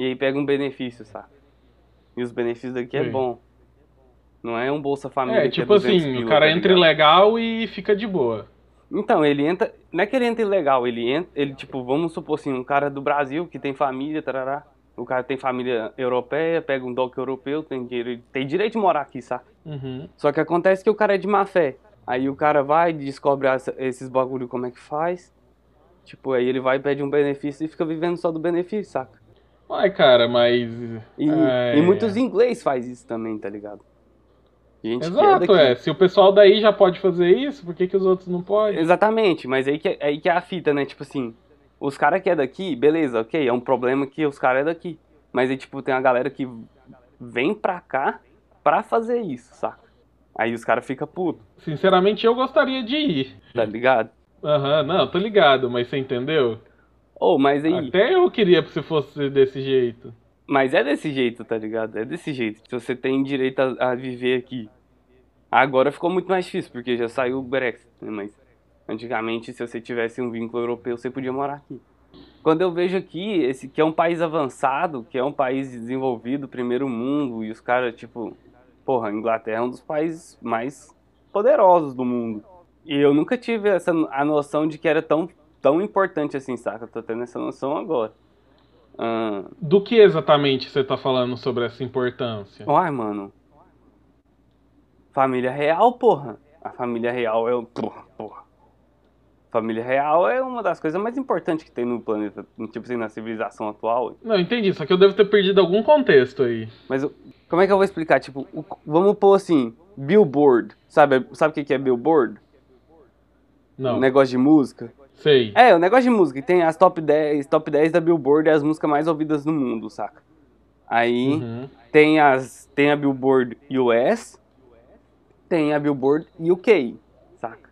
Speaker 3: e aí pega um benefício, sabe? E os benefícios daqui é
Speaker 1: Sim.
Speaker 3: bom. Não é um Bolsa Família.
Speaker 1: É,
Speaker 3: que
Speaker 1: tipo
Speaker 3: 200
Speaker 1: assim,
Speaker 3: pila,
Speaker 1: o cara
Speaker 3: tá
Speaker 1: entra ilegal e fica de boa.
Speaker 3: Então, ele entra. Não é que ele entra ilegal, ele entra. Ele, tipo, vamos supor assim, um cara do Brasil que tem família, tarará. O cara tem família europeia, pega um doc europeu, tem dinheiro, tem direito de morar aqui, saca?
Speaker 1: Uhum.
Speaker 3: Só que acontece que o cara é de má fé. Aí o cara vai, descobre esses bagulho como é que faz. Tipo, aí ele vai pede um benefício e fica vivendo só do benefício, saca?
Speaker 1: Uai, cara, mas.
Speaker 3: E,
Speaker 1: é,
Speaker 3: e muitos inglês faz isso também, tá ligado?
Speaker 1: Exato, é. Se o pessoal daí já pode fazer isso, por que, que os outros não podem?
Speaker 3: Exatamente, mas aí que, é- aí que é a fita, né? Tipo assim, os caras que é daqui, beleza, ok, é um problema que os caras é daqui. Mas aí, tipo, tem a galera que vem pra cá pra fazer isso, saca? Aí os caras ficam putos,
Speaker 1: Sinceramente, eu gostaria de ir.
Speaker 3: tá ligado?
Speaker 1: Aham, não, tô ligado, mas você entendeu?
Speaker 3: Ô, mas aí,
Speaker 1: Até eu queria que você fosse desse jeito.
Speaker 3: mas é desse jeito, tá ligado? É desse jeito. Se você tem direito a, a viver aqui. Agora ficou muito mais difícil, porque já saiu o Brexit, né? Mas antigamente, se você tivesse um vínculo europeu, você podia morar aqui. Quando eu vejo aqui, esse que é um país avançado, que é um país desenvolvido, primeiro mundo, e os caras, tipo, porra, a Inglaterra é um dos países mais poderosos do mundo. E eu nunca tive essa a noção de que era tão tão importante assim, saca? Eu tô tendo essa noção agora. Ah,
Speaker 1: Do que exatamente você tá falando sobre essa importância?
Speaker 3: Uai, mano. Família real, porra. A família real é. o- Porra, porra. Família real é uma das coisas mais importantes que tem no planeta, tipo assim, na civilização atual.
Speaker 1: Não, entendi, só que eu devo ter perdido algum contexto aí.
Speaker 3: Mas como é que eu vou explicar? Tipo, o- vamos pôr assim, Billboard. Sabe, sabe o que é Billboard?
Speaker 1: Não,
Speaker 3: Negócio de música.
Speaker 1: Sei.
Speaker 3: É, o negócio de música. Tem as top 10, top 10 da Billboard é as músicas mais ouvidas no mundo, saca? Aí
Speaker 1: Uhum.
Speaker 3: tem as tem a Billboard US, tem a Billboard UK, saca?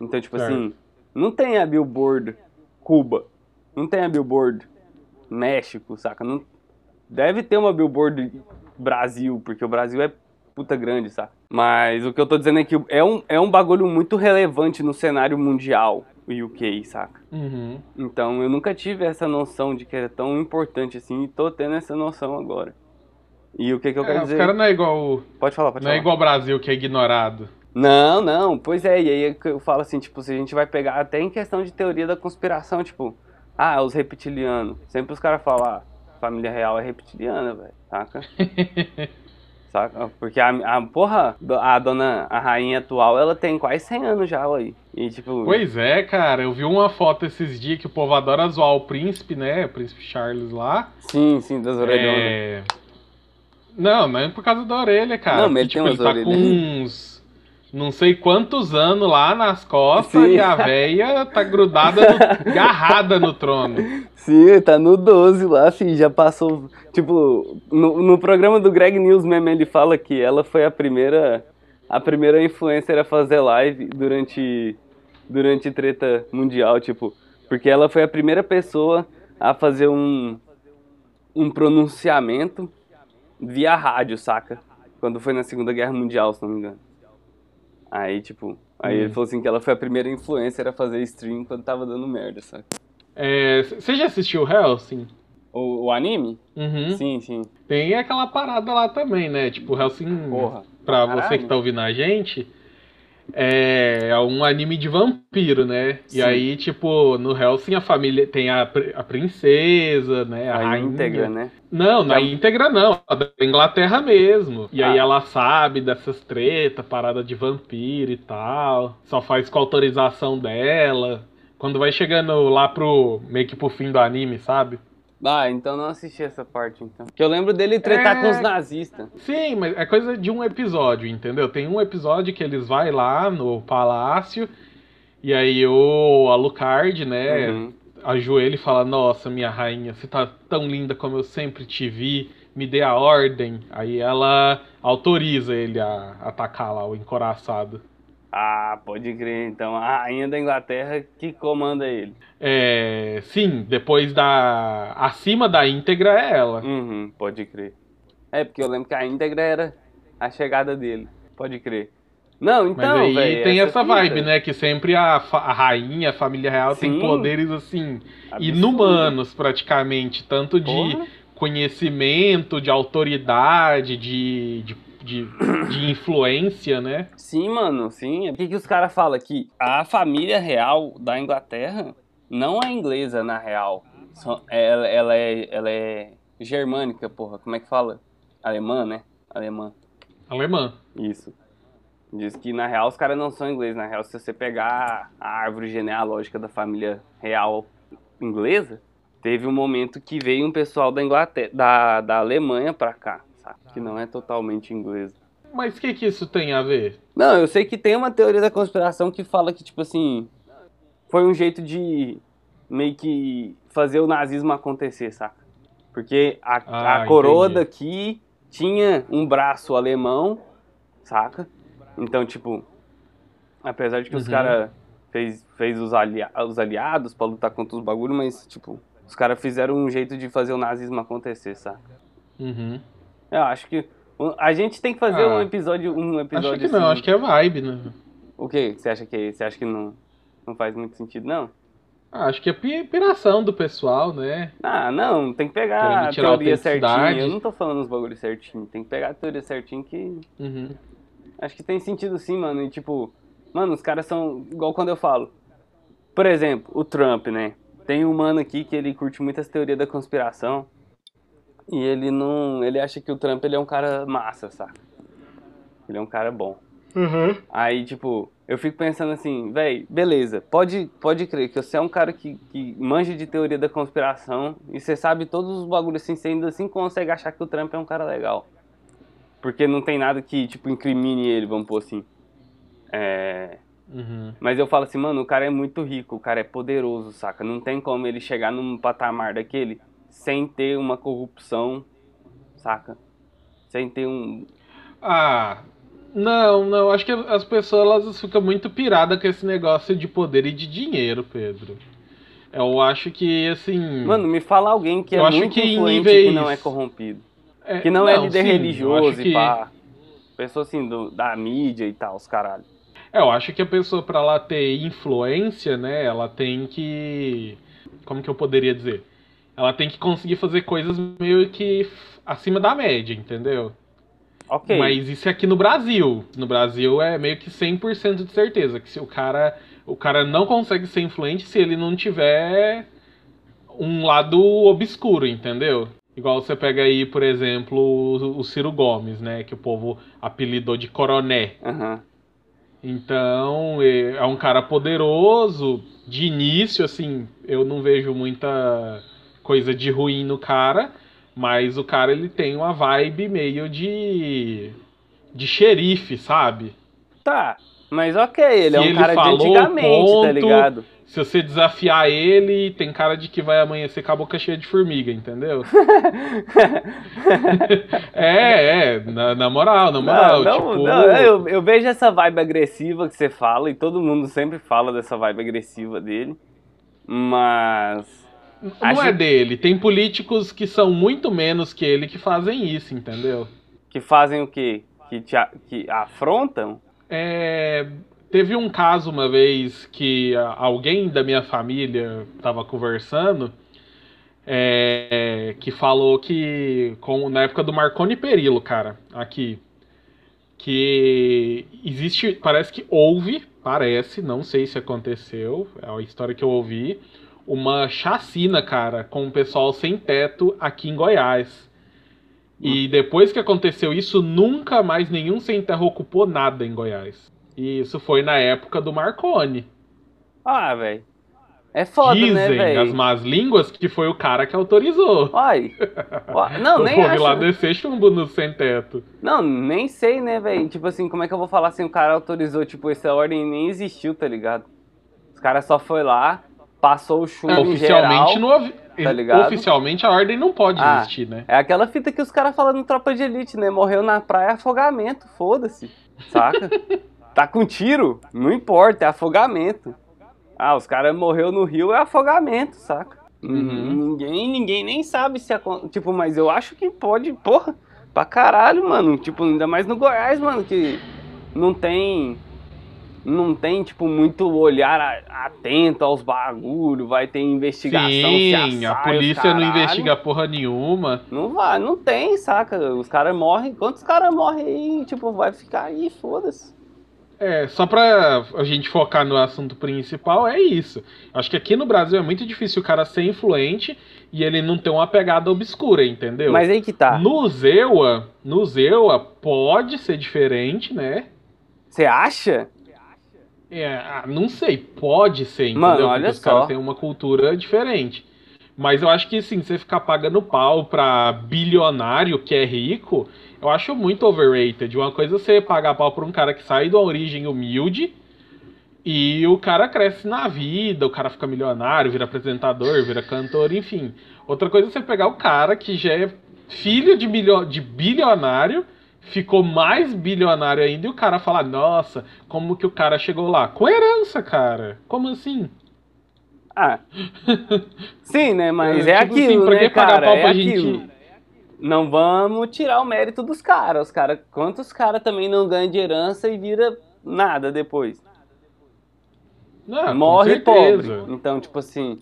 Speaker 3: Então, tipo
Speaker 1: Certo.
Speaker 3: assim, não tem a Billboard Cuba, não tem a Billboard México, saca? Não deve ter uma Billboard Brasil, porque o Brasil é puta grande, saca? Mas o que eu tô dizendo é que é um, é um bagulho muito relevante no cenário mundial, UK, saca?
Speaker 1: Uhum.
Speaker 3: Então eu nunca tive essa noção de que era tão importante assim e tô tendo essa noção agora. E o que, que eu
Speaker 1: É,
Speaker 3: quero
Speaker 1: os
Speaker 3: dizer?
Speaker 1: caras não é igual.
Speaker 3: Pode falar, pode
Speaker 1: Não é
Speaker 3: falar.
Speaker 1: igual o Brasil que é ignorado.
Speaker 3: Não, não, pois é, e aí é eu falo assim, tipo, se a gente vai pegar até em questão de teoria da conspiração, tipo, ah, os reptilianos. Sempre os caras falam, ah, família real é reptiliana, velho, saca? *laughs* saca? Porque a, a porra, a dona, a rainha atual, ela tem quase 100 anos já, aí. E tipo,
Speaker 1: Pois é, cara, eu vi uma foto esses dias que o povo adora zoar o príncipe, né? O príncipe Charles lá.
Speaker 3: sim, sim, das orelhonas.
Speaker 1: É... Não, não é por causa da orelha, cara.
Speaker 3: Não, mas ele tem
Speaker 1: tipo,
Speaker 3: umas
Speaker 1: ele tá com
Speaker 3: orelhas.
Speaker 1: uns. Não sei quantos anos lá nas costas
Speaker 3: Sim.
Speaker 1: e a véia tá grudada, no... *laughs* agarrada no trono.
Speaker 3: Sim, tá no 12 lá, filho, já passou. Tipo, no, no programa do Greg News mesmo, ele fala que ela foi a primeira. A primeira influencer a fazer live durante. Durante treta mundial, tipo. Porque ela foi a primeira pessoa a fazer um. Um pronunciamento via rádio, saca? Quando foi na Segunda Guerra Mundial, se não me engano. Aí, tipo. Aí
Speaker 1: Hum.
Speaker 3: ele falou assim que ela foi a primeira influencer a fazer stream quando tava dando merda, saca?
Speaker 1: É, Você já assistiu Hellsing?
Speaker 3: O, o anime?
Speaker 1: Uhum.
Speaker 3: Sim, sim.
Speaker 1: Tem aquela parada lá também, né? Tipo, Hellsing,
Speaker 3: Porra.
Speaker 1: pra
Speaker 3: Caralho.
Speaker 1: você que tá ouvindo a gente, é um anime de vampiro, né?
Speaker 3: Sim.
Speaker 1: E aí, tipo, no Hellsing a família tem a, a princesa, né? A,
Speaker 3: A
Speaker 1: rainha.
Speaker 3: íntegra, né?
Speaker 1: Não, na
Speaker 3: A-
Speaker 1: íntegra não, a da Inglaterra mesmo. E aí
Speaker 3: Ah.
Speaker 1: ela sabe dessas tretas, parada de vampiro e tal. Só faz com autorização dela. Quando vai chegando lá pro meio que pro fim do anime, sabe?
Speaker 3: Ah, então não assisti essa parte, então. Porque eu lembro dele tretar
Speaker 1: É.
Speaker 3: com os nazistas.
Speaker 1: Sim, mas é coisa de um episódio, entendeu? Tem um episódio que eles vai lá no palácio e aí o Alucard, né,
Speaker 3: Uhum.
Speaker 1: ajoelha e fala: "Nossa, minha rainha, você tá tão linda como eu sempre te vi, me dê a ordem". Aí ela autoriza ele a atacar lá o encoraçado.
Speaker 3: Ah, pode crer. Então a rainha da Inglaterra que comanda ele.
Speaker 1: É, sim, depois da acima da íntegra é ela.
Speaker 3: Uhum, pode crer. É, porque eu lembro que a íntegra era a chegada dele. Pode crer. Não,
Speaker 1: Mas
Speaker 3: então,
Speaker 1: aí
Speaker 3: velho,
Speaker 1: tem essa
Speaker 3: fita-
Speaker 1: vibe, né? Que sempre a, a rainha, a família real tem
Speaker 3: Sim.
Speaker 1: poderes assim
Speaker 3: Absurdo.
Speaker 1: inumanos praticamente, tanto de
Speaker 3: Porra.
Speaker 1: conhecimento, de autoridade, de, de, de, de influência, né?
Speaker 3: Sim, mano, sim. O que, que os caras falam aqui? A família real da Inglaterra não é inglesa, na real. Ela, ela, é, ela é germânica, porra. Como é que fala? Alemã, né? Alemã.
Speaker 1: Alemã.
Speaker 3: Isso. Diz que na real os caras não são ingleses. Na real, se você pegar a árvore genealógica da família real inglesa, teve um momento que veio um pessoal da Inglaterra, da, da Alemanha pra cá? Que não é totalmente inglesa.
Speaker 1: Mas o que, que isso tem a ver?
Speaker 3: Não, eu sei que tem uma teoria da conspiração que fala que, tipo assim, foi um jeito de meio que fazer o nazismo acontecer, saca? Porque a,
Speaker 1: Ah,
Speaker 3: a coroa
Speaker 1: entendi.
Speaker 3: daqui tinha um braço alemão, saca? Então, tipo, apesar de que os
Speaker 1: Uhum.
Speaker 3: caras fez, fez os, alia os aliados pra lutar contra os bagulhos, mas, tipo, os caras fizeram um jeito de fazer o nazismo acontecer, saca?
Speaker 1: Uhum.
Speaker 3: Eu acho que a gente tem que fazer
Speaker 1: Ah,
Speaker 3: um episódio, um episódio
Speaker 1: Acho que não,
Speaker 3: assim.
Speaker 1: acho que é vibe, né?
Speaker 3: O que? Você acha que você acha que não, não faz muito sentido, não?
Speaker 1: Ah, Acho que é pi- piração do pessoal, né?
Speaker 3: Ah, não, tem que pegar a teoria certinha. Eu não tô falando os bagulhos certinho. Tem que pegar a teoria certinho que.
Speaker 1: Uhum.
Speaker 3: Acho que tem sentido sim, mano. E tipo, mano, os caras são. Igual quando eu falo. Por exemplo, o Trump, né? Tem um mano aqui que ele curte muitas teorias da conspiração. E ele não. Ele acha que o Trump ele é um cara massa, saca? Ele é um cara bom.
Speaker 1: Uhum.
Speaker 3: Aí, tipo, eu fico pensando assim, véi, beleza, pode, pode crer que você é um cara que, que manja de teoria da conspiração e você sabe todos os bagulhos assim, você ainda assim consegue achar que o Trump é um cara legal. Porque não tem nada que, tipo, incrimine ele, vamos pôr assim. É...
Speaker 4: Uhum.
Speaker 3: Mas eu falo assim, mano, o cara é muito rico, o cara é poderoso, saca? Não tem como ele chegar num patamar daquele sem ter uma corrupção, saca? Sem ter um.
Speaker 1: Ah, não, não. Acho que as pessoas elas ficam muito piradas com esse negócio de poder e de dinheiro, Pedro. Eu acho que, assim.
Speaker 3: Mano, me fala alguém que é
Speaker 1: Eu acho
Speaker 3: muito
Speaker 1: que em
Speaker 3: influente
Speaker 1: níveis-
Speaker 3: que não é corrompido. Que não, é líder
Speaker 1: sim,
Speaker 3: religioso e
Speaker 1: que-
Speaker 3: pá. Pessoa assim, do, da mídia e tal, os caralho.
Speaker 1: É, eu acho que a pessoa, pra ela ter influência, né, ela tem que. Como que eu poderia dizer? Ela tem que conseguir fazer coisas meio que acima da média, entendeu?
Speaker 3: Ok.
Speaker 1: Mas isso é aqui no Brasil. No Brasil é meio que 100% de certeza que se o cara, o cara não consegue ser influente se ele não tiver um lado obscuro, entendeu? Igual você pega aí, por exemplo, o o Ciro Gomes, né, que o povo apelidou de Coroné.
Speaker 3: Aham.
Speaker 1: Então, é um cara poderoso. De início, assim, eu não vejo muita coisa de ruim no cara, mas o cara ele tem uma vibe meio de de xerife, sabe?
Speaker 3: Tá. Mas ok, ele é
Speaker 1: Se
Speaker 3: um
Speaker 1: ele
Speaker 3: cara de
Speaker 1: falou,
Speaker 3: antigamente, tá
Speaker 1: ponto.
Speaker 3: ligado?
Speaker 1: Se você desafiar ele, tem cara de que vai amanhecer com a boca cheia de formiga, entendeu? *laughs* é, é, na, na moral, na moral,
Speaker 3: não,
Speaker 1: tipo,
Speaker 3: não, eu, eu vejo essa vibe agressiva que você fala, e todo mundo sempre fala dessa vibe agressiva dele. Mas.
Speaker 1: Não
Speaker 3: acho-
Speaker 1: é dele. Tem políticos que são muito menos que ele que fazem isso, entendeu?
Speaker 3: Que fazem o quê? Que, te, que afrontam?
Speaker 1: É, teve um caso uma vez que alguém da minha família estava conversando é, que falou que com, na época do Marconi Perillo, cara, aqui que existe, parece que houve, parece, não sei se aconteceu, é a história que eu ouvi, uma chacina, cara, com o pessoal sem teto aqui em Goiás. E depois que aconteceu isso, nunca mais nenhum sem terra ocupou nada em Goiás. E isso foi na época do Marconi.
Speaker 3: Ah, velho. É foda,
Speaker 1: Dizem
Speaker 3: né,
Speaker 1: as
Speaker 3: velho?
Speaker 1: más línguas que foi o cara que autorizou.
Speaker 3: Olha. Ó, Não, *laughs* nem acho.
Speaker 1: lá descer chumbo no sem teto.
Speaker 3: Não, nem sei, né, velho? Tipo assim, como é que eu vou falar assim? O cara autorizou, tipo, essa ordem nem existiu, tá ligado? Os caras só foi lá, passou o chumbo em
Speaker 1: oficialmente,
Speaker 3: geral.
Speaker 1: não
Speaker 3: tá ligado?
Speaker 1: oficialmente a ordem não pode
Speaker 3: Ah.
Speaker 1: existir, né?
Speaker 3: É aquela fita que os caras falam no Tropa de Elite, né? Morreu na praia, afogamento, foda-se, saca? *laughs* tá com tiro, não importa, é afogamento. Ah, os caras morreu no rio, é afogamento, saca?
Speaker 1: Uhum.
Speaker 3: Ninguém, ninguém nem sabe se acon- Tipo, mas eu acho que pode, porra, pra caralho, mano. Tipo, ainda mais no Goiás, mano, que não tem. Não tem, tipo, muito olhar atento aos bagulho, vai ter investigação. se
Speaker 1: Sim,
Speaker 3: assar
Speaker 1: a polícia não investiga porra nenhuma.
Speaker 3: Não vai, não tem, saca? Os caras morrem. Quantos caras morrem aí? Tipo, vai ficar aí, foda-se.
Speaker 1: É, só pra a gente focar no assunto principal, é isso. Acho que aqui no Brasil é muito difícil o cara ser influente e ele não ter uma pegada obscura, entendeu?
Speaker 3: Mas aí que tá.
Speaker 1: No Zewa, no Zewa pode ser diferente, né?
Speaker 3: Você acha?
Speaker 1: É, ah, não sei, pode ser, entendeu?
Speaker 3: Mano,
Speaker 1: Porque
Speaker 3: olha
Speaker 1: os caras têm uma cultura diferente. Mas eu acho que, assim, você ficar pagando pau pra bilionário que é rico, eu acho muito overrated. Uma coisa é você pagar pau pra um cara que sai de uma origem humilde e o cara cresce na vida, o cara fica milionário, vira apresentador, vira cantor, enfim. Outra coisa é você pegar o cara que já é filho de bilionário, ficou mais bilionário ainda, e o cara fala, nossa, como que o cara chegou lá? Com herança, cara. Como assim?
Speaker 3: Ah. *laughs* Sim, né? Mas
Speaker 1: É,
Speaker 3: é,
Speaker 1: tipo assim,
Speaker 3: aquilo,
Speaker 1: pra
Speaker 3: né, cara? É aquilo.
Speaker 1: gente-
Speaker 3: Não vamos tirar o mérito dos caras. Os cara, quantos caras também não ganham de herança e vira nada depois?
Speaker 1: Não,
Speaker 3: Morre pobre. Então, tipo assim,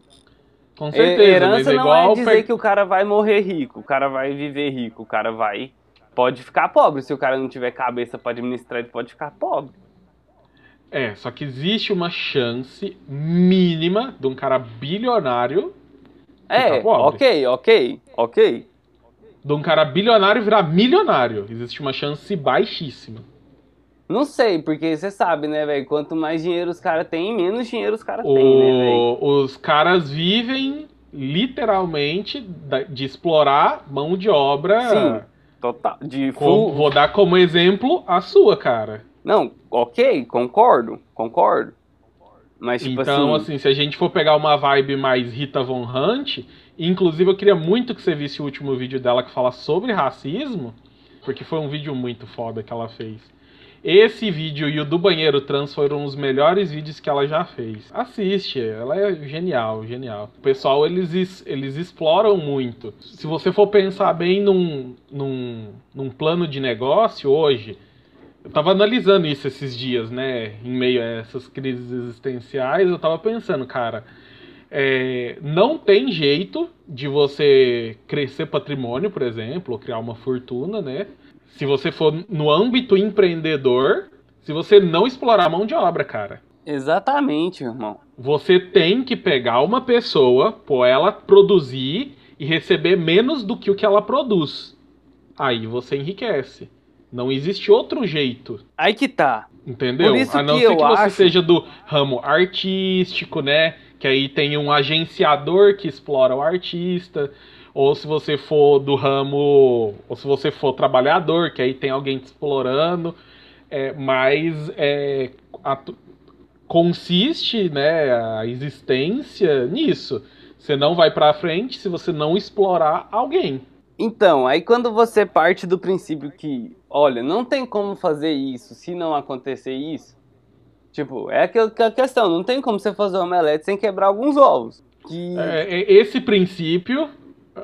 Speaker 1: Com
Speaker 3: he-
Speaker 1: certeza, mas
Speaker 3: herança
Speaker 1: é
Speaker 3: não
Speaker 1: igual
Speaker 3: é dizer
Speaker 1: pe-
Speaker 3: que o cara vai morrer rico, o cara vai viver rico, o cara vai. Pode ficar pobre. Se o cara não tiver cabeça pra administrar, ele pode ficar pobre.
Speaker 1: É, só que existe uma chance mínima de um cara bilionário.
Speaker 3: É, ok, ok, ok.
Speaker 1: De um cara bilionário virar milionário. Existe uma chance baixíssima.
Speaker 3: Não sei, porque você sabe, né, velho? Quanto mais dinheiro os caras têm, menos dinheiro os caras têm, né, velho?
Speaker 1: Os caras vivem literalmente de explorar mão de obra.
Speaker 3: Sim. Total. De full.
Speaker 1: vou dar como exemplo a sua, cara.
Speaker 3: Não, ok, concordo, concordo. Mas, tipo
Speaker 1: então,
Speaker 3: assim.
Speaker 1: assim, se a gente for pegar uma vibe mais Rita Von Hunt, inclusive eu queria muito que você visse o último vídeo dela que fala sobre racismo, porque foi um vídeo muito foda que ela fez. Esse vídeo e o do banheiro trans foram os melhores vídeos que ela já fez. Assiste, ela é genial, genial. O pessoal, eles, es- eles exploram muito. Se você for pensar bem num, num, num plano de negócio hoje, eu tava analisando isso esses dias, né? Em meio a essas crises existenciais, eu tava pensando, cara, é, não tem jeito de você crescer patrimônio, por exemplo, ou criar uma fortuna, né? Se você for no âmbito empreendedor, se você não explorar a mão de obra, cara.
Speaker 3: Exatamente, irmão.
Speaker 1: Você tem que pegar uma pessoa, pôr ela produzir e receber menos do que o que ela produz. Aí você enriquece. Não existe outro jeito.
Speaker 3: Aí que tá.
Speaker 1: Entendeu?
Speaker 3: Por isso
Speaker 1: a não
Speaker 3: que
Speaker 1: ser
Speaker 3: eu
Speaker 1: que você
Speaker 3: acho-
Speaker 1: seja do ramo artístico, né? Que aí tem um agenciador que explora o artista. Ou se você for do ramo. Ou se você for trabalhador, que aí tem alguém te explorando. É, mas é, a- consiste né, a existência nisso. Você não vai pra frente se você não explorar alguém.
Speaker 3: Então, aí quando você parte do princípio que, olha, não tem como fazer isso se não acontecer isso, tipo, é aquela questão, não tem como você fazer um omelete sem quebrar alguns ovos. Que...
Speaker 1: É, esse princípio,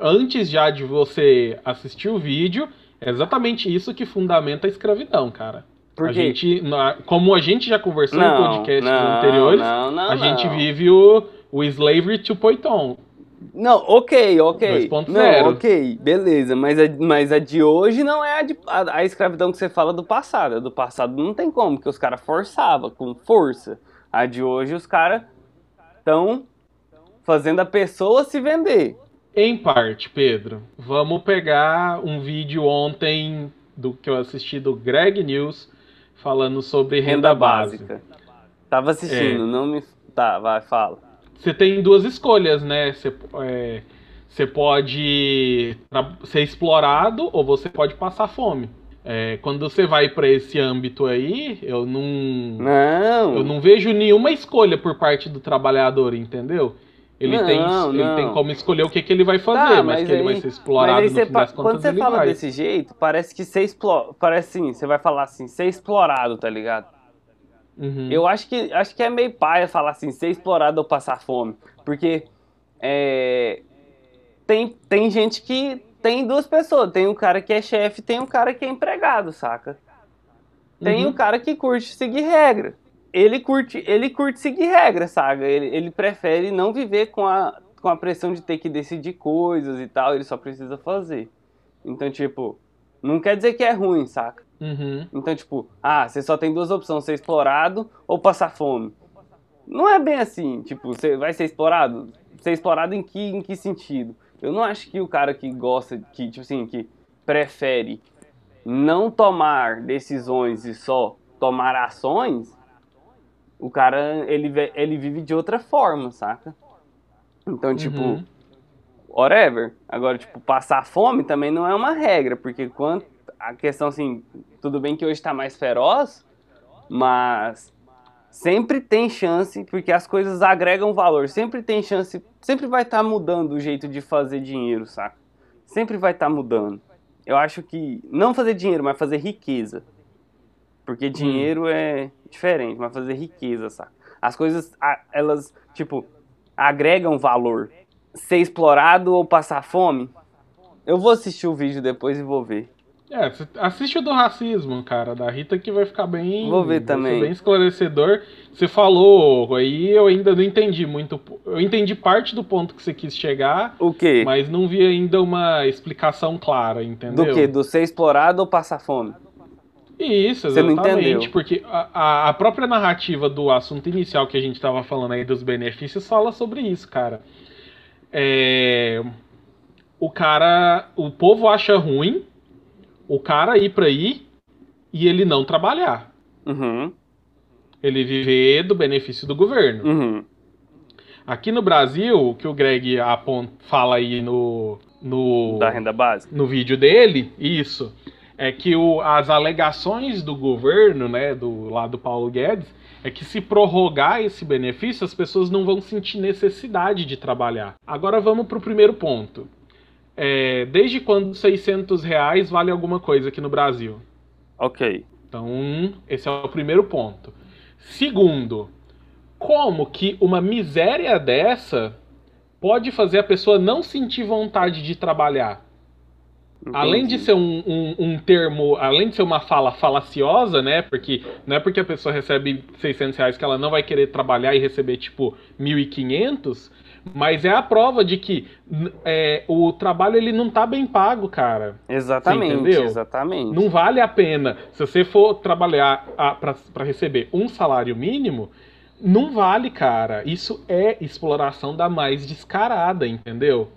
Speaker 1: antes já de você assistir o vídeo, é exatamente isso que fundamenta a escravidão, cara.
Speaker 3: Por
Speaker 1: a gente, como a gente já conversou em
Speaker 3: Não,
Speaker 1: podcasts
Speaker 3: não,
Speaker 1: anteriores,
Speaker 3: não,
Speaker 1: a gente vive o, o Slavery 2.0.
Speaker 3: Não, ok, ok.
Speaker 1: 2.0.
Speaker 3: Não, ok, beleza. Mas a, mas a de hoje não é a, de, a, a escravidão que você fala do passado. A do passado não tem como, porque os caras forçavam com força. A de hoje os caras estão fazendo a pessoa se vender.
Speaker 1: Em parte, Pedro. Vamos pegar um vídeo ontem do que eu assisti do Greg News falando sobre renda,
Speaker 3: Renda
Speaker 1: básica.
Speaker 3: básica. Tava assistindo,
Speaker 1: É.
Speaker 3: não me. Tá, vai, fala.
Speaker 1: Você tem duas escolhas, né? Você, é, você pode ser explorado ou você pode passar fome. É, quando você vai para esse âmbito aí, eu não,
Speaker 3: Não.
Speaker 1: eu não vejo nenhuma escolha por parte do trabalhador, entendeu? Ele,
Speaker 3: Não,
Speaker 1: tem,
Speaker 3: não.
Speaker 1: ele tem como escolher o que, que ele vai fazer,
Speaker 3: Tá,
Speaker 1: mas,
Speaker 3: mas
Speaker 1: que ele
Speaker 3: aí-
Speaker 1: vai ser explorado
Speaker 3: Mas
Speaker 1: no
Speaker 3: pa- quando você
Speaker 1: ele
Speaker 3: fala
Speaker 1: vai.
Speaker 3: desse jeito, parece que ser explorado. Parece assim, você vai falar assim, ser explorado, tá ligado?
Speaker 1: Uhum.
Speaker 3: Eu acho que, acho que é meio paia falar assim, ser explorado ou passar fome. Porque é, tem, tem gente que tem duas pessoas. Tem um cara que é chefe tem um cara que é empregado, saca? Tem
Speaker 1: Uhum.
Speaker 3: um cara que curte seguir regra. Ele curte, ele curte seguir regra, saca? Ele, ele prefere não viver com a, com a pressão de ter que decidir coisas e tal, ele só precisa fazer. Então, tipo, não quer dizer que é ruim, saca?
Speaker 1: Uhum.
Speaker 3: Então, tipo, ah, você só tem duas opções, ser explorado ou passar fome. Não é bem assim, tipo, você vai ser explorado? Ser explorado em que, em que sentido? Eu não acho que o cara que gosta, que, tipo assim, que prefere não tomar decisões e só tomar ações, o cara, ele, ele vive de outra forma, saca? Então, tipo,
Speaker 1: Uhum.
Speaker 3: whatever. Agora, tipo, passar fome também não é uma regra, porque quando a questão assim, tudo bem que hoje tá mais feroz, mas sempre tem chance, porque as coisas agregam valor, sempre tem chance, sempre vai estar mudando o jeito de fazer dinheiro, saca? Sempre vai estar mudando. Eu acho que não fazer dinheiro, mas fazer riqueza. Porque dinheiro é diferente, mas fazer riqueza, saca? As coisas, elas, tipo, agregam valor. Ser explorado ou passar fome? Eu vou assistir o vídeo depois e vou ver.
Speaker 1: É, assiste o do racismo, cara, da Rita, que vai ficar bem.
Speaker 3: Vou ver também.
Speaker 1: bem esclarecedor. Você falou, aí eu ainda não entendi muito. Eu entendi parte do ponto que você quis chegar,
Speaker 3: O quê?
Speaker 1: mas não vi ainda uma explicação clara, entendeu?
Speaker 3: Do quê? Do ser explorado ou passar fome?
Speaker 1: Isso, exatamente. Porque a, a- própria narrativa do assunto inicial que a gente tava falando aí dos benefícios fala sobre isso, cara. É, o cara. O povo acha ruim o cara ir pra aí e ele não trabalhar.
Speaker 3: Uhum,
Speaker 1: Ele viver do benefício do governo.
Speaker 3: uhum.
Speaker 1: Aqui no Brasil, o que o Greg apon- fala aí no. no
Speaker 3: Da renda básica.
Speaker 1: no vídeo dele, isso, é que o- as alegações do governo, né, do lá do Paulo Guedes, é que se prorrogar esse benefício, as pessoas não vão sentir necessidade de trabalhar. Agora vamos para o primeiro ponto. É, desde quando 600 reais vale alguma coisa aqui no Brasil?
Speaker 3: Ok.
Speaker 1: Então, esse é o primeiro ponto. Segundo, como que uma miséria dessa pode fazer a pessoa não sentir vontade de trabalhar? Além de
Speaker 3: Entendi.
Speaker 1: ser um, um, um termo, além de ser uma fala falaciosa, né? Porque não é porque a pessoa recebe 600 reais que ela não vai querer trabalhar e receber tipo 1.500, mas é a prova de que é, o trabalho ele não tá bem pago, cara.
Speaker 3: Exatamente,
Speaker 1: entendeu?
Speaker 3: exatamente.
Speaker 1: Não vale a pena. Se você for trabalhar para receber um salário mínimo, não vale, cara. Isso é exploração da mais descarada, entendeu?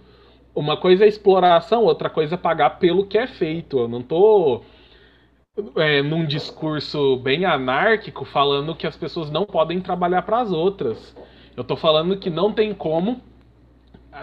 Speaker 1: Uma coisa é exploração, outra coisa é pagar pelo que é feito. Eu não tô é, num discurso bem anárquico falando que as pessoas não podem trabalhar para as outras. Eu tô falando que não tem como,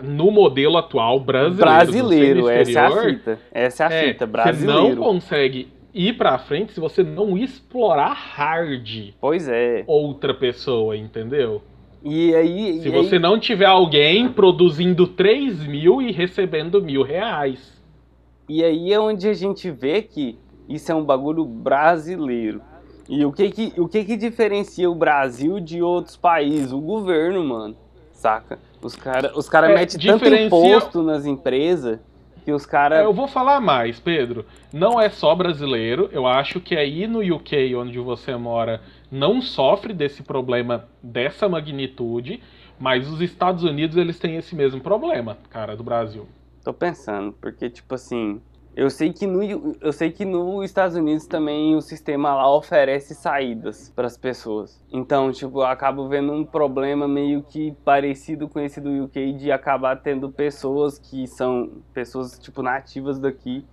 Speaker 1: no modelo atual brasileiro,
Speaker 3: Brasileiro,
Speaker 1: você no
Speaker 3: essa é a
Speaker 1: exterior,
Speaker 3: fita. Essa é a
Speaker 1: é,
Speaker 3: fita,
Speaker 1: Você
Speaker 3: brasileiro.
Speaker 1: não consegue ir pra frente se você não explorar hard
Speaker 3: Pois é.
Speaker 1: outra pessoa, entendeu?
Speaker 3: E aí.
Speaker 1: Se
Speaker 3: e
Speaker 1: você
Speaker 3: aí-
Speaker 1: não tiver alguém produzindo 3 mil e recebendo mil reais.
Speaker 3: E aí é onde a gente vê que isso é um bagulho brasileiro. E o que que, o que que diferencia o Brasil de outros países? O governo, mano. Saca? Os caras os cara
Speaker 1: É,
Speaker 3: metem tanto
Speaker 1: diferencia-
Speaker 3: imposto nas empresas que os caras.
Speaker 1: Eu vou falar mais, Pedro. Não é só brasileiro. Eu acho que aí no UK, onde você mora, não sofre desse problema dessa magnitude. Mas os Estados Unidos, eles têm esse mesmo problema, cara, do Brasil.
Speaker 3: Tô pensando, porque tipo assim, eu sei que no eu sei que nos Estados Unidos também o sistema lá oferece saídas para as pessoas. Então, tipo, eu acabo vendo um problema meio que parecido com esse do UK de acabar tendo pessoas que são pessoas tipo nativas daqui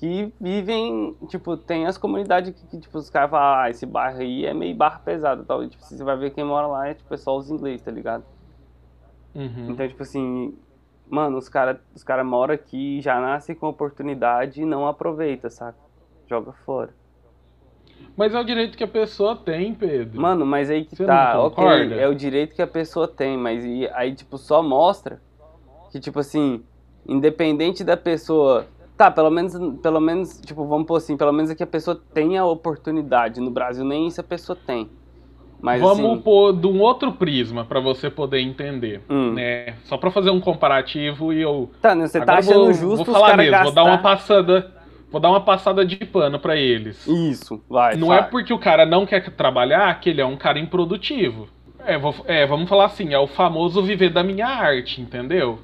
Speaker 3: que vivem, tipo, tem as comunidades que, que, tipo, os caras falam, ah, esse bairro aí é meio barra pesado, tal, e, tipo, você vai ver quem mora lá é tipo é só os ingleses, tá ligado?
Speaker 1: Uhum.
Speaker 3: Então, tipo assim, mano, os caras os cara moram aqui, já nascem com oportunidade e não aproveita, saca? Joga fora.
Speaker 1: Mas é o direito que a pessoa tem, Pedro.
Speaker 3: Mano, mas aí que
Speaker 1: Você
Speaker 3: tá, ok, é o direito que a pessoa tem, mas aí, tipo, só mostra que, tipo assim, independente da pessoa. Tá, pelo menos, pelo menos, tipo, vamos pôr assim, pelo menos é que a pessoa tenha a oportunidade. No Brasil, nem isso a pessoa tem. Mas
Speaker 1: Vamos
Speaker 3: assim,
Speaker 1: pôr de um outro prisma pra você poder entender,
Speaker 3: Hum.
Speaker 1: né? Só pra fazer um comparativo e eu
Speaker 3: tá, né, você tá
Speaker 1: Agora
Speaker 3: achando
Speaker 1: vou,
Speaker 3: justo
Speaker 1: vou falar mesmo,
Speaker 3: gastar...
Speaker 1: vou dar uma passada, vou dar uma passada de pano pra eles.
Speaker 3: Isso, vai,
Speaker 1: Não é
Speaker 3: fala.
Speaker 1: porque o cara não quer trabalhar que ele é um cara improdutivo. É, vou- é, vamos falar assim, é o famoso viver da minha arte, entendeu?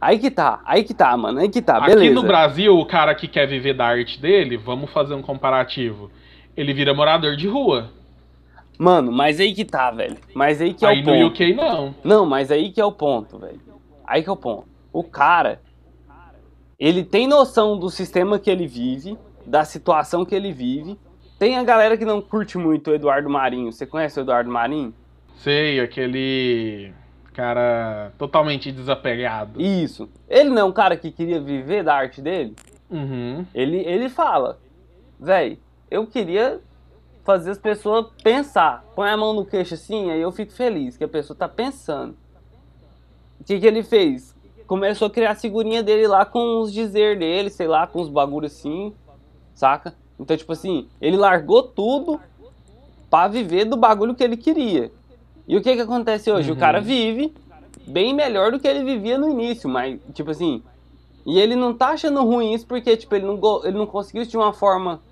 Speaker 3: Aí que tá, aí que tá, mano, aí que tá, beleza.
Speaker 1: Aqui no Brasil, o cara que quer viver da arte dele, vamos fazer um comparativo. Ele vira morador de rua.
Speaker 3: Mano, mas aí que tá, velho. Mas aí que é
Speaker 1: Aí
Speaker 3: o
Speaker 1: no
Speaker 3: ponto.
Speaker 1: UK não.
Speaker 3: Não, mas aí que é o ponto, velho. Aí que é o ponto. O cara, ele tem noção do sistema que ele vive, da situação que ele vive. Tem a galera que não curte muito o Eduardo Marinho. Você conhece o Eduardo Marinho?
Speaker 1: Sei, aquele cara totalmente desapegado.
Speaker 3: Isso. Ele não é um cara que queria viver da arte dele?
Speaker 1: Uhum.
Speaker 3: Ele, ele fala, velho, eu queria fazer as pessoas pensar. Põe a mão no queixo assim, aí eu fico feliz que a pessoa tá pensando. O que, que ele fez? Começou a criar a figurinha dele lá com os dizer dele, sei lá, com os bagulhos assim, saca? Então, tipo assim, ele largou tudo pra viver do bagulho que ele queria. E o que que acontece hoje? O
Speaker 1: Uhum.
Speaker 3: cara vive bem melhor do que ele vivia no início, mas, tipo assim, e ele não tá achando ruim isso porque, tipo, ele não, ele não conseguiu isso de uma forma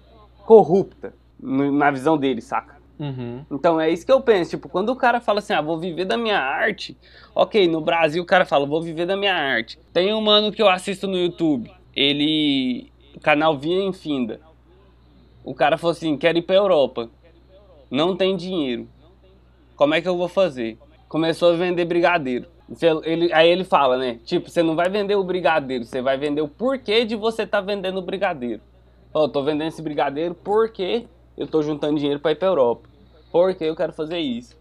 Speaker 3: corrupta, no- na visão dele, saca?
Speaker 1: Uhum.
Speaker 3: Então é isso que eu penso, tipo, quando o cara fala assim, ah, vou viver da minha arte, ok, no Brasil o cara fala, vou viver da minha arte. Tem um mano que eu assisto no YouTube, ele, o canal Via Infinda, O cara falou assim: quero ir pra Europa. Não tem dinheiro. Como é que eu vou fazer? Começou a vender brigadeiro. Ele, aí ele fala, né? Tipo, você não vai vender o brigadeiro, você vai vender o porquê de você tá vendendo o brigadeiro. Ó, oh, tô vendendo esse brigadeiro porque eu tô juntando dinheiro para ir pra Europa. Porque eu quero fazer isso.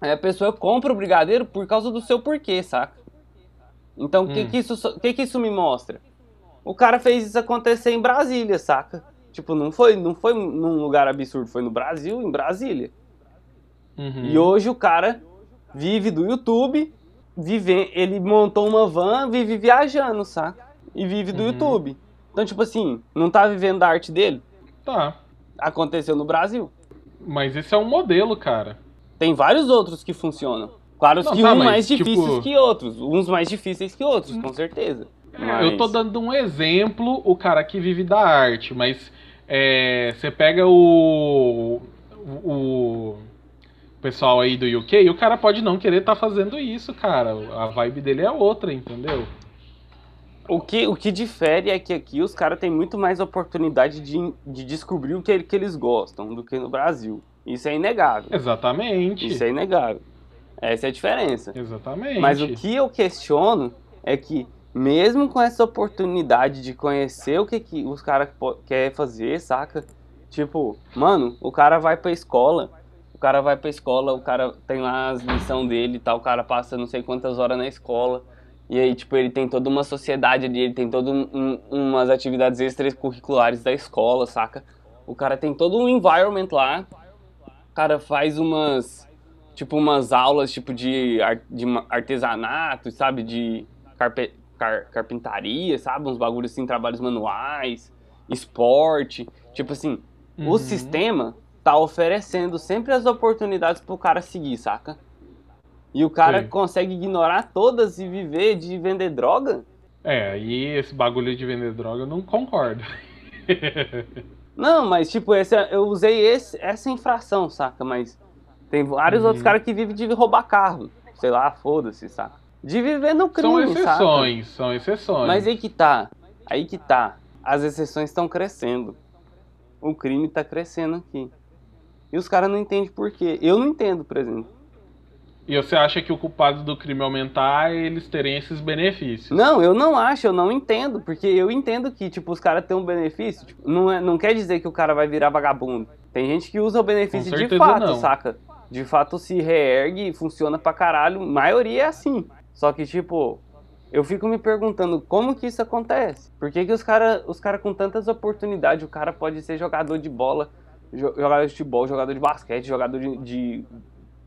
Speaker 3: Aí a pessoa compra o brigadeiro por causa do seu porquê, saca? Então, o hum. que, que, isso, que, que isso me mostra? O cara fez isso acontecer em Brasília, saca? Tipo, não foi, não foi num lugar absurdo, foi no Brasil, em Brasília. Uhum. E hoje o cara vive do YouTube, vive, ele montou uma van, vive viajando, saca? E vive do uhum. YouTube. Então, tipo assim, não tá vivendo da arte dele?
Speaker 1: Tá.
Speaker 3: Aconteceu no Brasil.
Speaker 1: Mas esse é um modelo, cara.
Speaker 3: Tem vários outros que funcionam. Claro não, que tá, uns mais tipo... difíceis que outros. Uns mais difíceis que outros, com certeza.
Speaker 1: Mas... Eu tô dando um exemplo, o cara que vive da arte, mas é, você pega o, o pessoal aí do UK e o cara pode não querer estar tá fazendo isso, cara. A vibe dele é outra, entendeu?
Speaker 3: O que, o que difere é que aqui os caras têm muito mais oportunidade de, de descobrir o que, que eles gostam do que no Brasil. Isso é inegável.
Speaker 1: Exatamente.
Speaker 3: Isso é inegável. Essa é a diferença.
Speaker 1: Exatamente.
Speaker 3: Mas o que eu questiono é que, mesmo com essa oportunidade de conhecer o que, que os caras querem fazer, saca? Tipo, mano, o cara vai pra escola, o cara vai pra escola, o cara tem lá as lições dele e tal, o cara passa não sei quantas horas na escola. E aí, tipo, ele tem toda uma sociedade ali, ele tem todas um, umas atividades extracurriculares da escola, saca? O cara tem todo um environment lá. O cara faz umas, tipo, umas aulas, tipo, de, de artesanato, sabe? De carpe, car, carpintaria, sabe? Uns bagulhos assim, trabalhos manuais, esporte. Tipo assim, uhum. o sistema tá oferecendo sempre as oportunidades pro cara seguir, saca? E o cara Sim. consegue ignorar todas e viver de vender droga?
Speaker 1: É, e esse bagulho de vender droga eu não concordo. *laughs*
Speaker 3: não, mas tipo, esse, eu usei esse, essa infração, saca? Mas tem vários uhum. outros caras que vivem de roubar carro. Sei lá, foda-se, saca? De viver no crime,
Speaker 1: São exceções, saca? são exceções.
Speaker 3: Mas aí que tá, aí que tá. As exceções estão crescendo. O crime tá crescendo aqui. E os caras não entendem por quê. Eu não entendo, por exemplo.
Speaker 1: E você acha que o culpado do crime aumentar é eles terem esses benefícios?
Speaker 3: Não, eu não acho, eu não entendo. Porque eu entendo que, tipo, os caras têm um benefício. Tipo, não, é, não quer dizer que o cara vai virar vagabundo. Tem gente que usa o benefício de fato, não. saca? De fato se reergue e funciona pra caralho. A maioria é assim. Só que, tipo, eu fico me perguntando como que isso acontece. Por que, que os caras os cara com tantas oportunidades, o cara pode ser jogador de bola, jogador de futebol, jogador de basquete, jogador de, de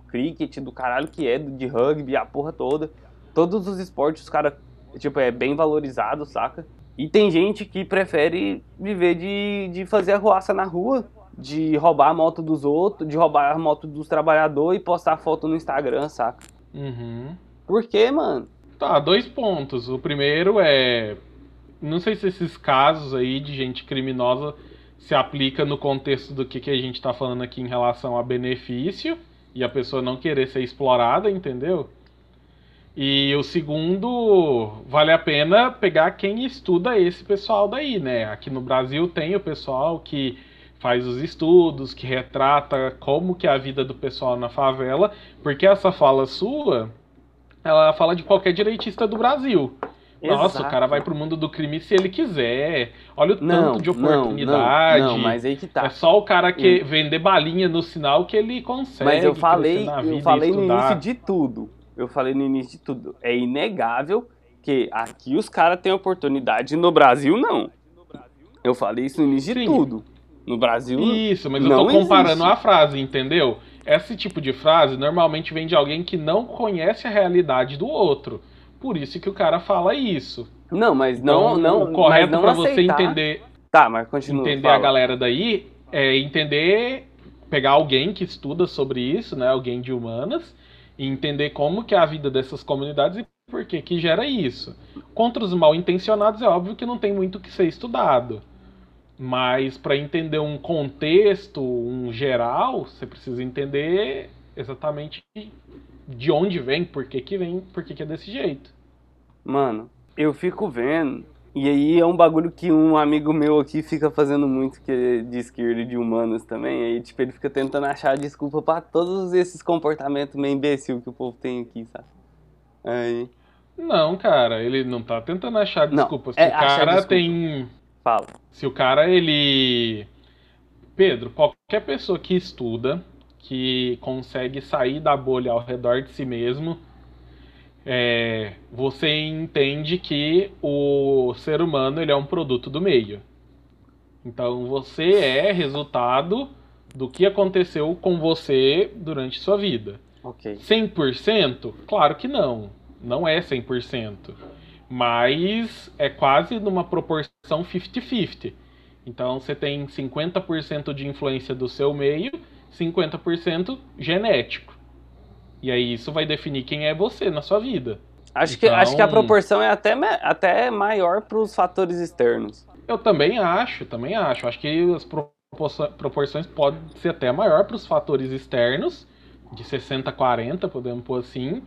Speaker 3: cricket, do caralho que é, de rugby, a porra toda. Todos os esportes, os caras, tipo, é bem valorizado, saca? E tem gente que prefere viver de, de fazer arruaça na rua, de roubar a moto dos outros, de roubar a moto dos trabalhadores e postar foto no Instagram, saca?
Speaker 1: Uhum.
Speaker 3: Por quê, mano?
Speaker 1: Tá, dois pontos. O primeiro é. Não sei se esses casos aí de gente criminosa se aplica no contexto do que, que a gente tá falando aqui em relação a benefício e a pessoa não querer ser explorada, entendeu? E o segundo, vale a pena pegar quem estuda esse pessoal daí, né? Aqui no Brasil tem o pessoal que faz os estudos, que retrata como que é a vida do pessoal na favela, porque essa fala sua, ela fala de qualquer direitista do Brasil. Exato. Nossa, o cara vai pro mundo do crime se ele quiser. Olha o
Speaker 3: não,
Speaker 1: tanto de oportunidade.
Speaker 3: Não, não, mas aí que tá.
Speaker 1: É só o cara que hum. vender balinha no sinal que ele consegue.
Speaker 3: Mas eu falei, eu falei no início de tudo. Eu falei no início de tudo. É inegável que aqui os caras têm oportunidade, no Brasil não. Eu falei isso no início Sim. de tudo. No Brasil
Speaker 1: Isso, mas eu tô comparando existe. a frase, entendeu? Esse tipo de frase normalmente vem de alguém que não conhece a realidade do outro. Por isso que o cara fala isso.
Speaker 3: Não, mas não, então, não,
Speaker 1: o correto
Speaker 3: para
Speaker 1: você entender,
Speaker 3: tá, mas continua,
Speaker 1: entender fala. a galera daí é entender, pegar alguém que estuda sobre isso, né, alguém de humanas, e entender como que é a vida dessas comunidades e por que que gera isso. Contra os mal intencionados é óbvio que não tem muito que ser estudado. Mas para entender um contexto, um geral, você precisa entender exatamente de onde vem, por que, que vem, por que, que é desse jeito.
Speaker 3: Mano, eu fico vendo E aí é um bagulho que um amigo meu aqui fica fazendo muito, que é de esquerda e de humanas também. Aí, tipo, ele fica tentando achar desculpa pra todos esses comportamentos meio imbecil que o povo tem aqui, sabe? Aí.
Speaker 1: Não, cara, ele não tá tentando achar
Speaker 3: Não,
Speaker 1: desculpa. Se
Speaker 3: é
Speaker 1: o cara
Speaker 3: desculpa.
Speaker 1: tem.
Speaker 3: Fala.
Speaker 1: Se o cara, ele. Pedro, qualquer pessoa que estuda, que consegue sair da bolha ao redor de si mesmo, é, você entende que o ser humano ele é um produto do meio. Então você é resultado do que aconteceu com você durante sua vida.
Speaker 3: Ok.
Speaker 1: 100%? Claro que não. Não é 100%. Mas é quase numa proporção 50-50. Então você tem 50% de influência do seu meio, 50% genético. E aí isso vai definir quem é você na sua vida.
Speaker 3: Acho, que, acho que a
Speaker 1: Então-
Speaker 3: proporção é até, até maior pros fatores externos.
Speaker 1: Eu também acho, também acho. Acho que as proporções podem ser até maior para os fatores externos, de 60 a 40, podemos pôr assim.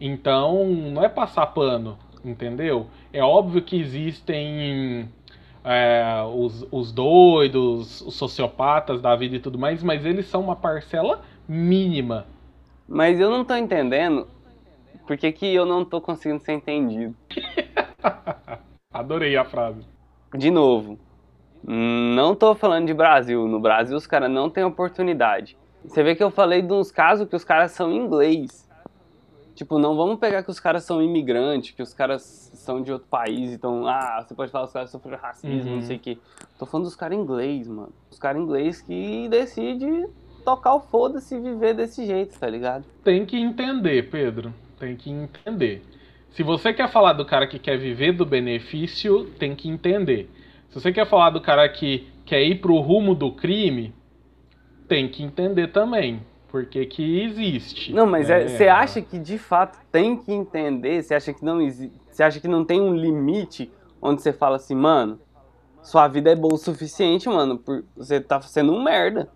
Speaker 1: Então, não é passar pano, entendeu? É óbvio que existem é, os, os doidos, os sociopatas da vida e tudo mais, mas eles são uma parcela mínima.
Speaker 3: Mas eu não tô entendendo por que, que eu não tô conseguindo ser entendido. *laughs*
Speaker 1: Adorei a frase.
Speaker 3: De novo, não tô falando de Brasil. No Brasil os caras não têm oportunidade. Você vê que eu falei de uns casos que os caras são inglês. Tipo, não vamos pegar que os caras são imigrantes, que os caras são de outro país, então, ah, você pode falar que os caras sofreram racismo,
Speaker 1: Uhum.
Speaker 3: não sei o quê. Tô falando dos caras inglês, mano. Os caras inglês que decidem tocar o foda-se e viver desse jeito, tá ligado?
Speaker 1: Tem que entender, Pedro. Tem que entender. Se você quer falar do cara que quer viver do benefício, tem que entender. Se você quer falar do cara que quer ir pro rumo do crime, tem que entender também. Porque que existe.
Speaker 3: Não, mas
Speaker 1: né?
Speaker 3: é- você acha que de fato tem que entender? Você acha que não existe? Você acha que não tem um limite onde você fala assim, mano, sua vida é boa o suficiente, mano, por você tá sendo um merda.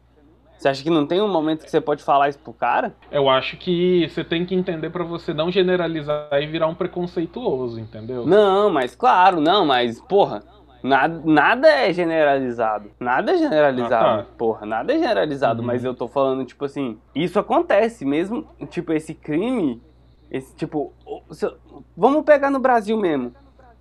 Speaker 3: Você acha que não tem um momento que você pode falar isso pro cara?
Speaker 1: Eu acho que você tem que entender pra você não generalizar e virar um preconceituoso, entendeu?
Speaker 3: Não, mas claro, não, mas porra, nada, nada é generalizado. Nada é generalizado,
Speaker 1: Ah, tá.
Speaker 3: porra, nada é generalizado,
Speaker 1: Uhum.
Speaker 3: mas eu tô falando tipo assim, isso acontece mesmo, tipo esse crime, esse tipo, vamos pegar no Brasil mesmo.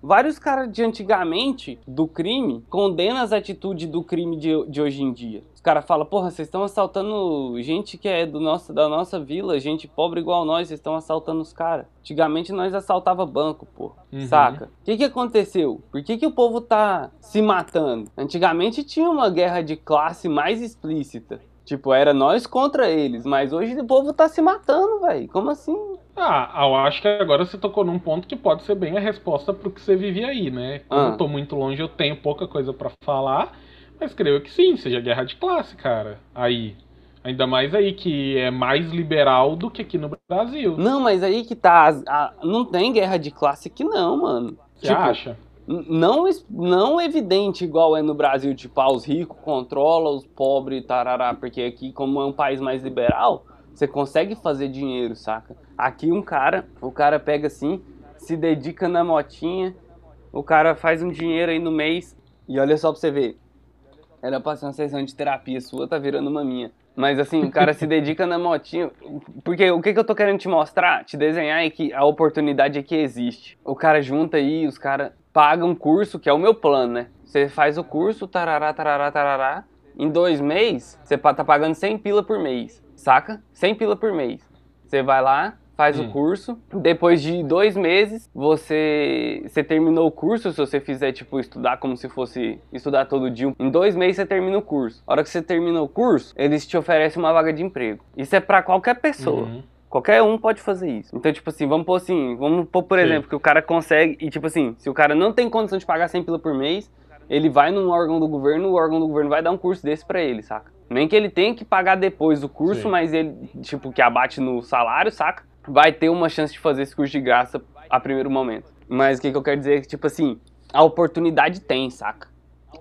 Speaker 3: Vários caras de antigamente do crime condenam as atitudes do crime de, de hoje em dia. Os caras falam, porra, vocês estão assaltando gente que é do nosso, da nossa vila, gente pobre igual nós, vocês estão assaltando os caras. Antigamente nós assaltava banco, porra.
Speaker 1: Uhum.
Speaker 3: Saca? O que que aconteceu? Por que que o povo tá se matando? Antigamente tinha uma guerra de classe mais explícita. Tipo, era nós contra eles, mas hoje o povo tá se matando, velho. Como assim?
Speaker 1: Ah, eu acho que agora você tocou num ponto que pode ser bem a resposta pro que você vive aí, né? Como
Speaker 3: Ah.
Speaker 1: eu tô muito longe, eu tenho pouca coisa pra falar, mas creio que sim, seja guerra de classe, cara. Aí. Ainda mais aí que é mais liberal do que aqui no Brasil.
Speaker 3: Não, mas aí que tá. a- não tem guerra de classe aqui, não, mano.
Speaker 1: Você
Speaker 3: Tipo,
Speaker 1: acha?
Speaker 3: Não, não evidente igual é no Brasil, tipo, ah, os ricos controlam os pobres, tarará, porque aqui, como é um país mais liberal, você consegue fazer dinheiro, saca? Aqui um cara, o cara pega assim, se dedica na motinha, o cara faz um dinheiro aí no mês, e olha só pra você ver, era pra ser uma sessão de terapia sua, tá virando uma minha. Mas assim, o cara se *laughs* dedica na motinha. Porque o que, que eu tô querendo te mostrar, te desenhar é que a oportunidade aqui existe. O cara junta aí, os caras pagam um curso, que é o meu plano, né? Você faz o curso, tarará, tarará, tarará. Em dois meses, você tá pagando 100 pila por mês, saca? 100 pila por mês. Você vai lá, faz
Speaker 1: Hum.
Speaker 3: o curso. Depois de dois meses, você, você terminou o curso. Se você fizer, tipo, estudar como se fosse estudar todo dia. Em dois meses você termina o curso. A hora que você termina o curso, eles te oferecem uma vaga de emprego. Isso é pra qualquer pessoa.
Speaker 1: Uhum.
Speaker 3: Qualquer um pode fazer isso. Então, tipo assim, vamos pôr assim, vamos pôr, por
Speaker 1: Sim.
Speaker 3: exemplo, que o cara consegue, e tipo assim, se o cara não tem condição de pagar 100 pila por mês, ele vai num órgão do governo, o órgão do governo vai dar um curso desse pra ele, saca? Nem que ele tenha que pagar depois o curso,
Speaker 1: Sim.
Speaker 3: mas ele, tipo, que abate no salário, saca? Vai ter uma chance de fazer esse curso de graça a primeiro momento. Mas o que, que eu quero dizer é que, tipo assim, a oportunidade tem, saca?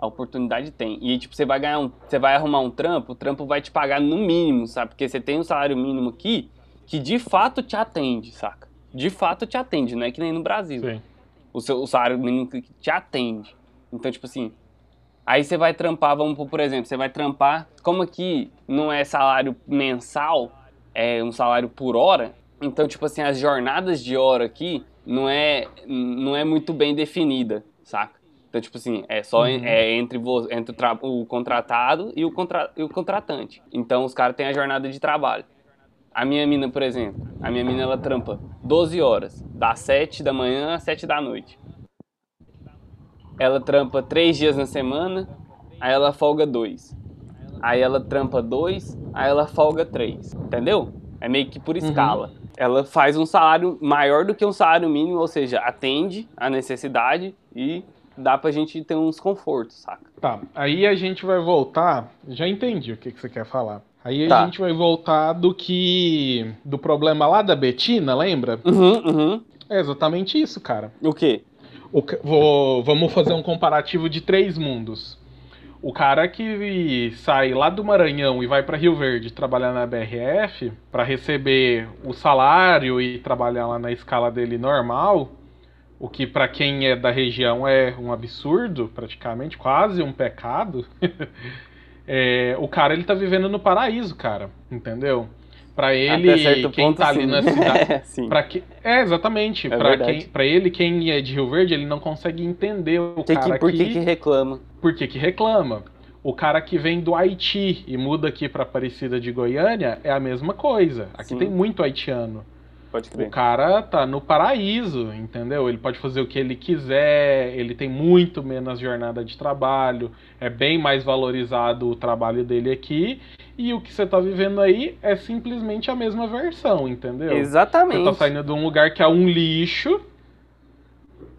Speaker 3: A oportunidade tem. E tipo, você vai ganhar um. Você vai arrumar um trampo, o trampo vai te pagar no mínimo, sabe? Porque você tem um salário mínimo aqui que de fato te atende, saca? De fato te atende, não é que nem no Brasil.
Speaker 1: Sim.
Speaker 3: O, seu, o salário mínimo que te atende. Então, tipo assim, aí você vai trampar, vamos por, por exemplo, você vai trampar, como aqui não é salário mensal, é um salário por hora, então, tipo assim, as jornadas de hora aqui não é, não é muito bem definida, saca? Então, tipo assim, é só
Speaker 5: Uhum.
Speaker 3: é entre, entre o, o contratado e o, contra, e o contratante. Então, os caras têm a jornada de trabalho. A minha mina, por exemplo, a minha mina ela trampa 12 horas, das 7 da manhã às 7 da noite. Ela trampa 3 dias na semana, aí ela folga 2. Aí ela trampa 2, aí ela folga 3. Entendeu? É meio que por escala. Ela faz um salário maior do que um salário mínimo, ou seja, atende a necessidade e dá pra gente ter uns confortos, saca?
Speaker 1: Tá, aí a gente vai voltar. Já entendi o que, que você quer falar. Aí a
Speaker 3: Tá.
Speaker 1: gente vai voltar do que. do problema lá da Betina, lembra?
Speaker 3: Uhum, uhum.
Speaker 1: É exatamente isso, cara.
Speaker 3: O quê?
Speaker 1: O vou- vamos fazer um comparativo de três mundos. O cara que sai lá do Maranhão e vai para Rio Verde trabalhar na BRF para receber o salário e trabalhar lá na escala dele normal, o que para quem é da região é um absurdo, praticamente quase um pecado. *laughs* é, o cara ele tá vivendo no paraíso, cara, entendeu? Para ele, quem
Speaker 3: ponto,
Speaker 1: tá ali
Speaker 3: sim.
Speaker 1: na *laughs* cidade,
Speaker 3: É.
Speaker 1: Pra que... É, exatamente.
Speaker 3: É
Speaker 1: pra,
Speaker 3: verdade.
Speaker 1: quem... pra ele, quem é de Rio Verde, ele não consegue entender o
Speaker 3: Que que-
Speaker 1: cara
Speaker 3: por que,
Speaker 1: que...
Speaker 3: que reclama?
Speaker 1: por que que reclama. O cara que vem do Haiti e muda aqui pra Aparecida de Goiânia é a mesma coisa. Aqui
Speaker 3: Sim.
Speaker 1: tem muito haitiano.
Speaker 3: Pode
Speaker 1: O
Speaker 3: crer.
Speaker 1: cara tá no paraíso, entendeu? Ele pode fazer o que ele quiser, ele tem muito menos jornada de trabalho, é bem mais valorizado o trabalho dele aqui, e o que você tá vivendo aí é simplesmente a mesma versão, entendeu? Você
Speaker 3: Exatamente.
Speaker 1: tá saindo de um lugar que é um lixo.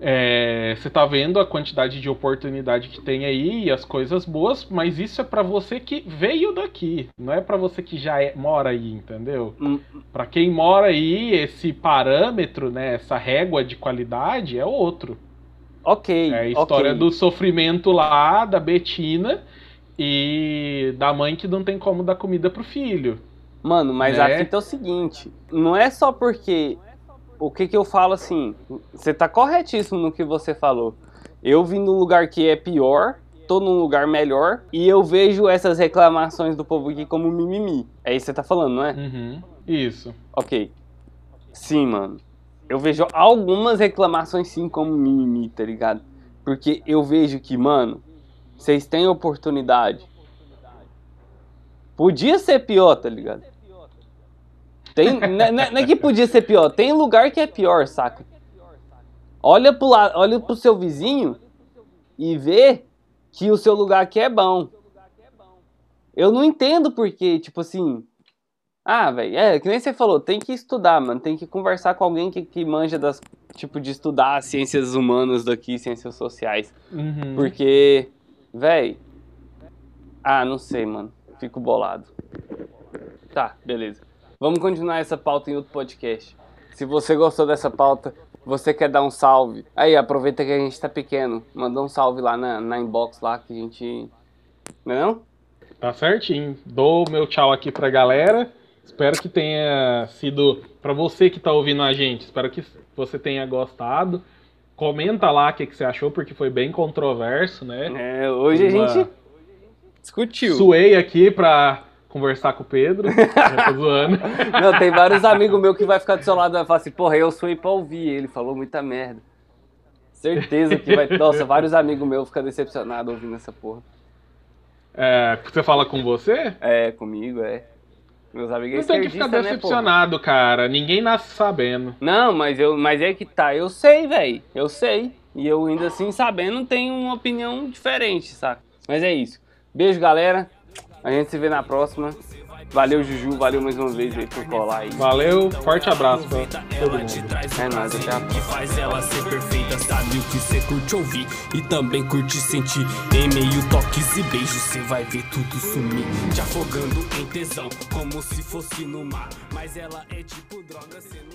Speaker 1: É, você tá vendo a quantidade de oportunidade que tem aí e as coisas boas, mas isso é pra você que veio daqui, não é pra você que já é- mora aí, entendeu?
Speaker 3: Hum.
Speaker 1: Pra quem mora aí, esse parâmetro, né, essa régua de qualidade é outro.
Speaker 3: Ok.
Speaker 1: É a história
Speaker 3: ok.
Speaker 1: do sofrimento lá da Betina e da mãe que não tem como dar comida pro filho.
Speaker 3: Mano, mas
Speaker 1: né?
Speaker 3: a fita é o seguinte: não é só porque. O que que eu falo assim? Você tá corretíssimo no que você falou. Eu vim num lugar que é pior, tô num lugar melhor, e eu vejo essas reclamações do povo aqui como mimimi. É isso que você tá falando, não é?
Speaker 1: Uhum. Isso.
Speaker 3: Ok. Sim, mano. Eu vejo algumas reclamações sim como mimimi, tá ligado? Porque eu vejo que, mano, vocês têm oportunidade. Podia ser pior, tá ligado? Tem, não, é- não é- não é que podia ser pior, tem lugar que é pior, saca? Olha pro, lado, olha pro seu vizinho e vê que o seu lugar aqui é bom. Eu não entendo porque, tipo assim, ah, velho, é, que nem você falou, tem que estudar, mano. Tem que conversar com alguém que, que manja das, tipo, de estudar ciências humanas daqui, ciências sociais.
Speaker 1: Uhum.
Speaker 3: Porque, velho. Ah, não sei, mano. Fico bolado. Tá, beleza. Vamos continuar essa pauta em outro podcast. Se você gostou dessa pauta, você quer dar um salve. Aí, aproveita que a gente tá pequeno. Manda um salve lá na, na inbox lá que a gente. Não é não?
Speaker 1: Tá certinho. Dou meu tchau aqui pra galera. Espero que tenha sido pra você que tá ouvindo a gente. Espero que você tenha gostado. Comenta lá o que, que você achou, porque foi bem controverso, né?
Speaker 3: É, hoje a
Speaker 1: Uma-
Speaker 3: gente discutiu.
Speaker 1: Suei aqui pra conversar com o Pedro. Eu *laughs* tô zoando.
Speaker 3: Não, tem vários amigos meus que vai ficar do seu lado e vai falar assim, porra, eu sou pra ouvir. Ele falou muita merda. Certeza que vai. Nossa, vários amigos meus ficam decepcionados ouvindo essa porra.
Speaker 1: É, você fala com você?
Speaker 3: É, comigo, é. Meus amigos
Speaker 1: Não tem que ficar
Speaker 3: né,
Speaker 1: decepcionado, cara. Ninguém nasce sabendo.
Speaker 3: Não, mas, eu, mas é que tá, eu sei, velho. Eu sei. E eu ainda assim, sabendo, tenho uma opinião diferente, saca? Mas é isso. Beijo, galera. A gente se vê na próxima. Valeu, Juju. Valeu mais uma vez aí por colar aí.
Speaker 1: Valeu, forte abraço pra todo mundo.
Speaker 3: É nóis, até a
Speaker 2: que faz ela ser perfeita. Sabe o que cê curte ouvir e também curte sentir. Em meio toques e beijos, cê vai ver tudo sumir. Te afogando em tesão, como se fosse no mar. Mas ela é tipo droga, cê não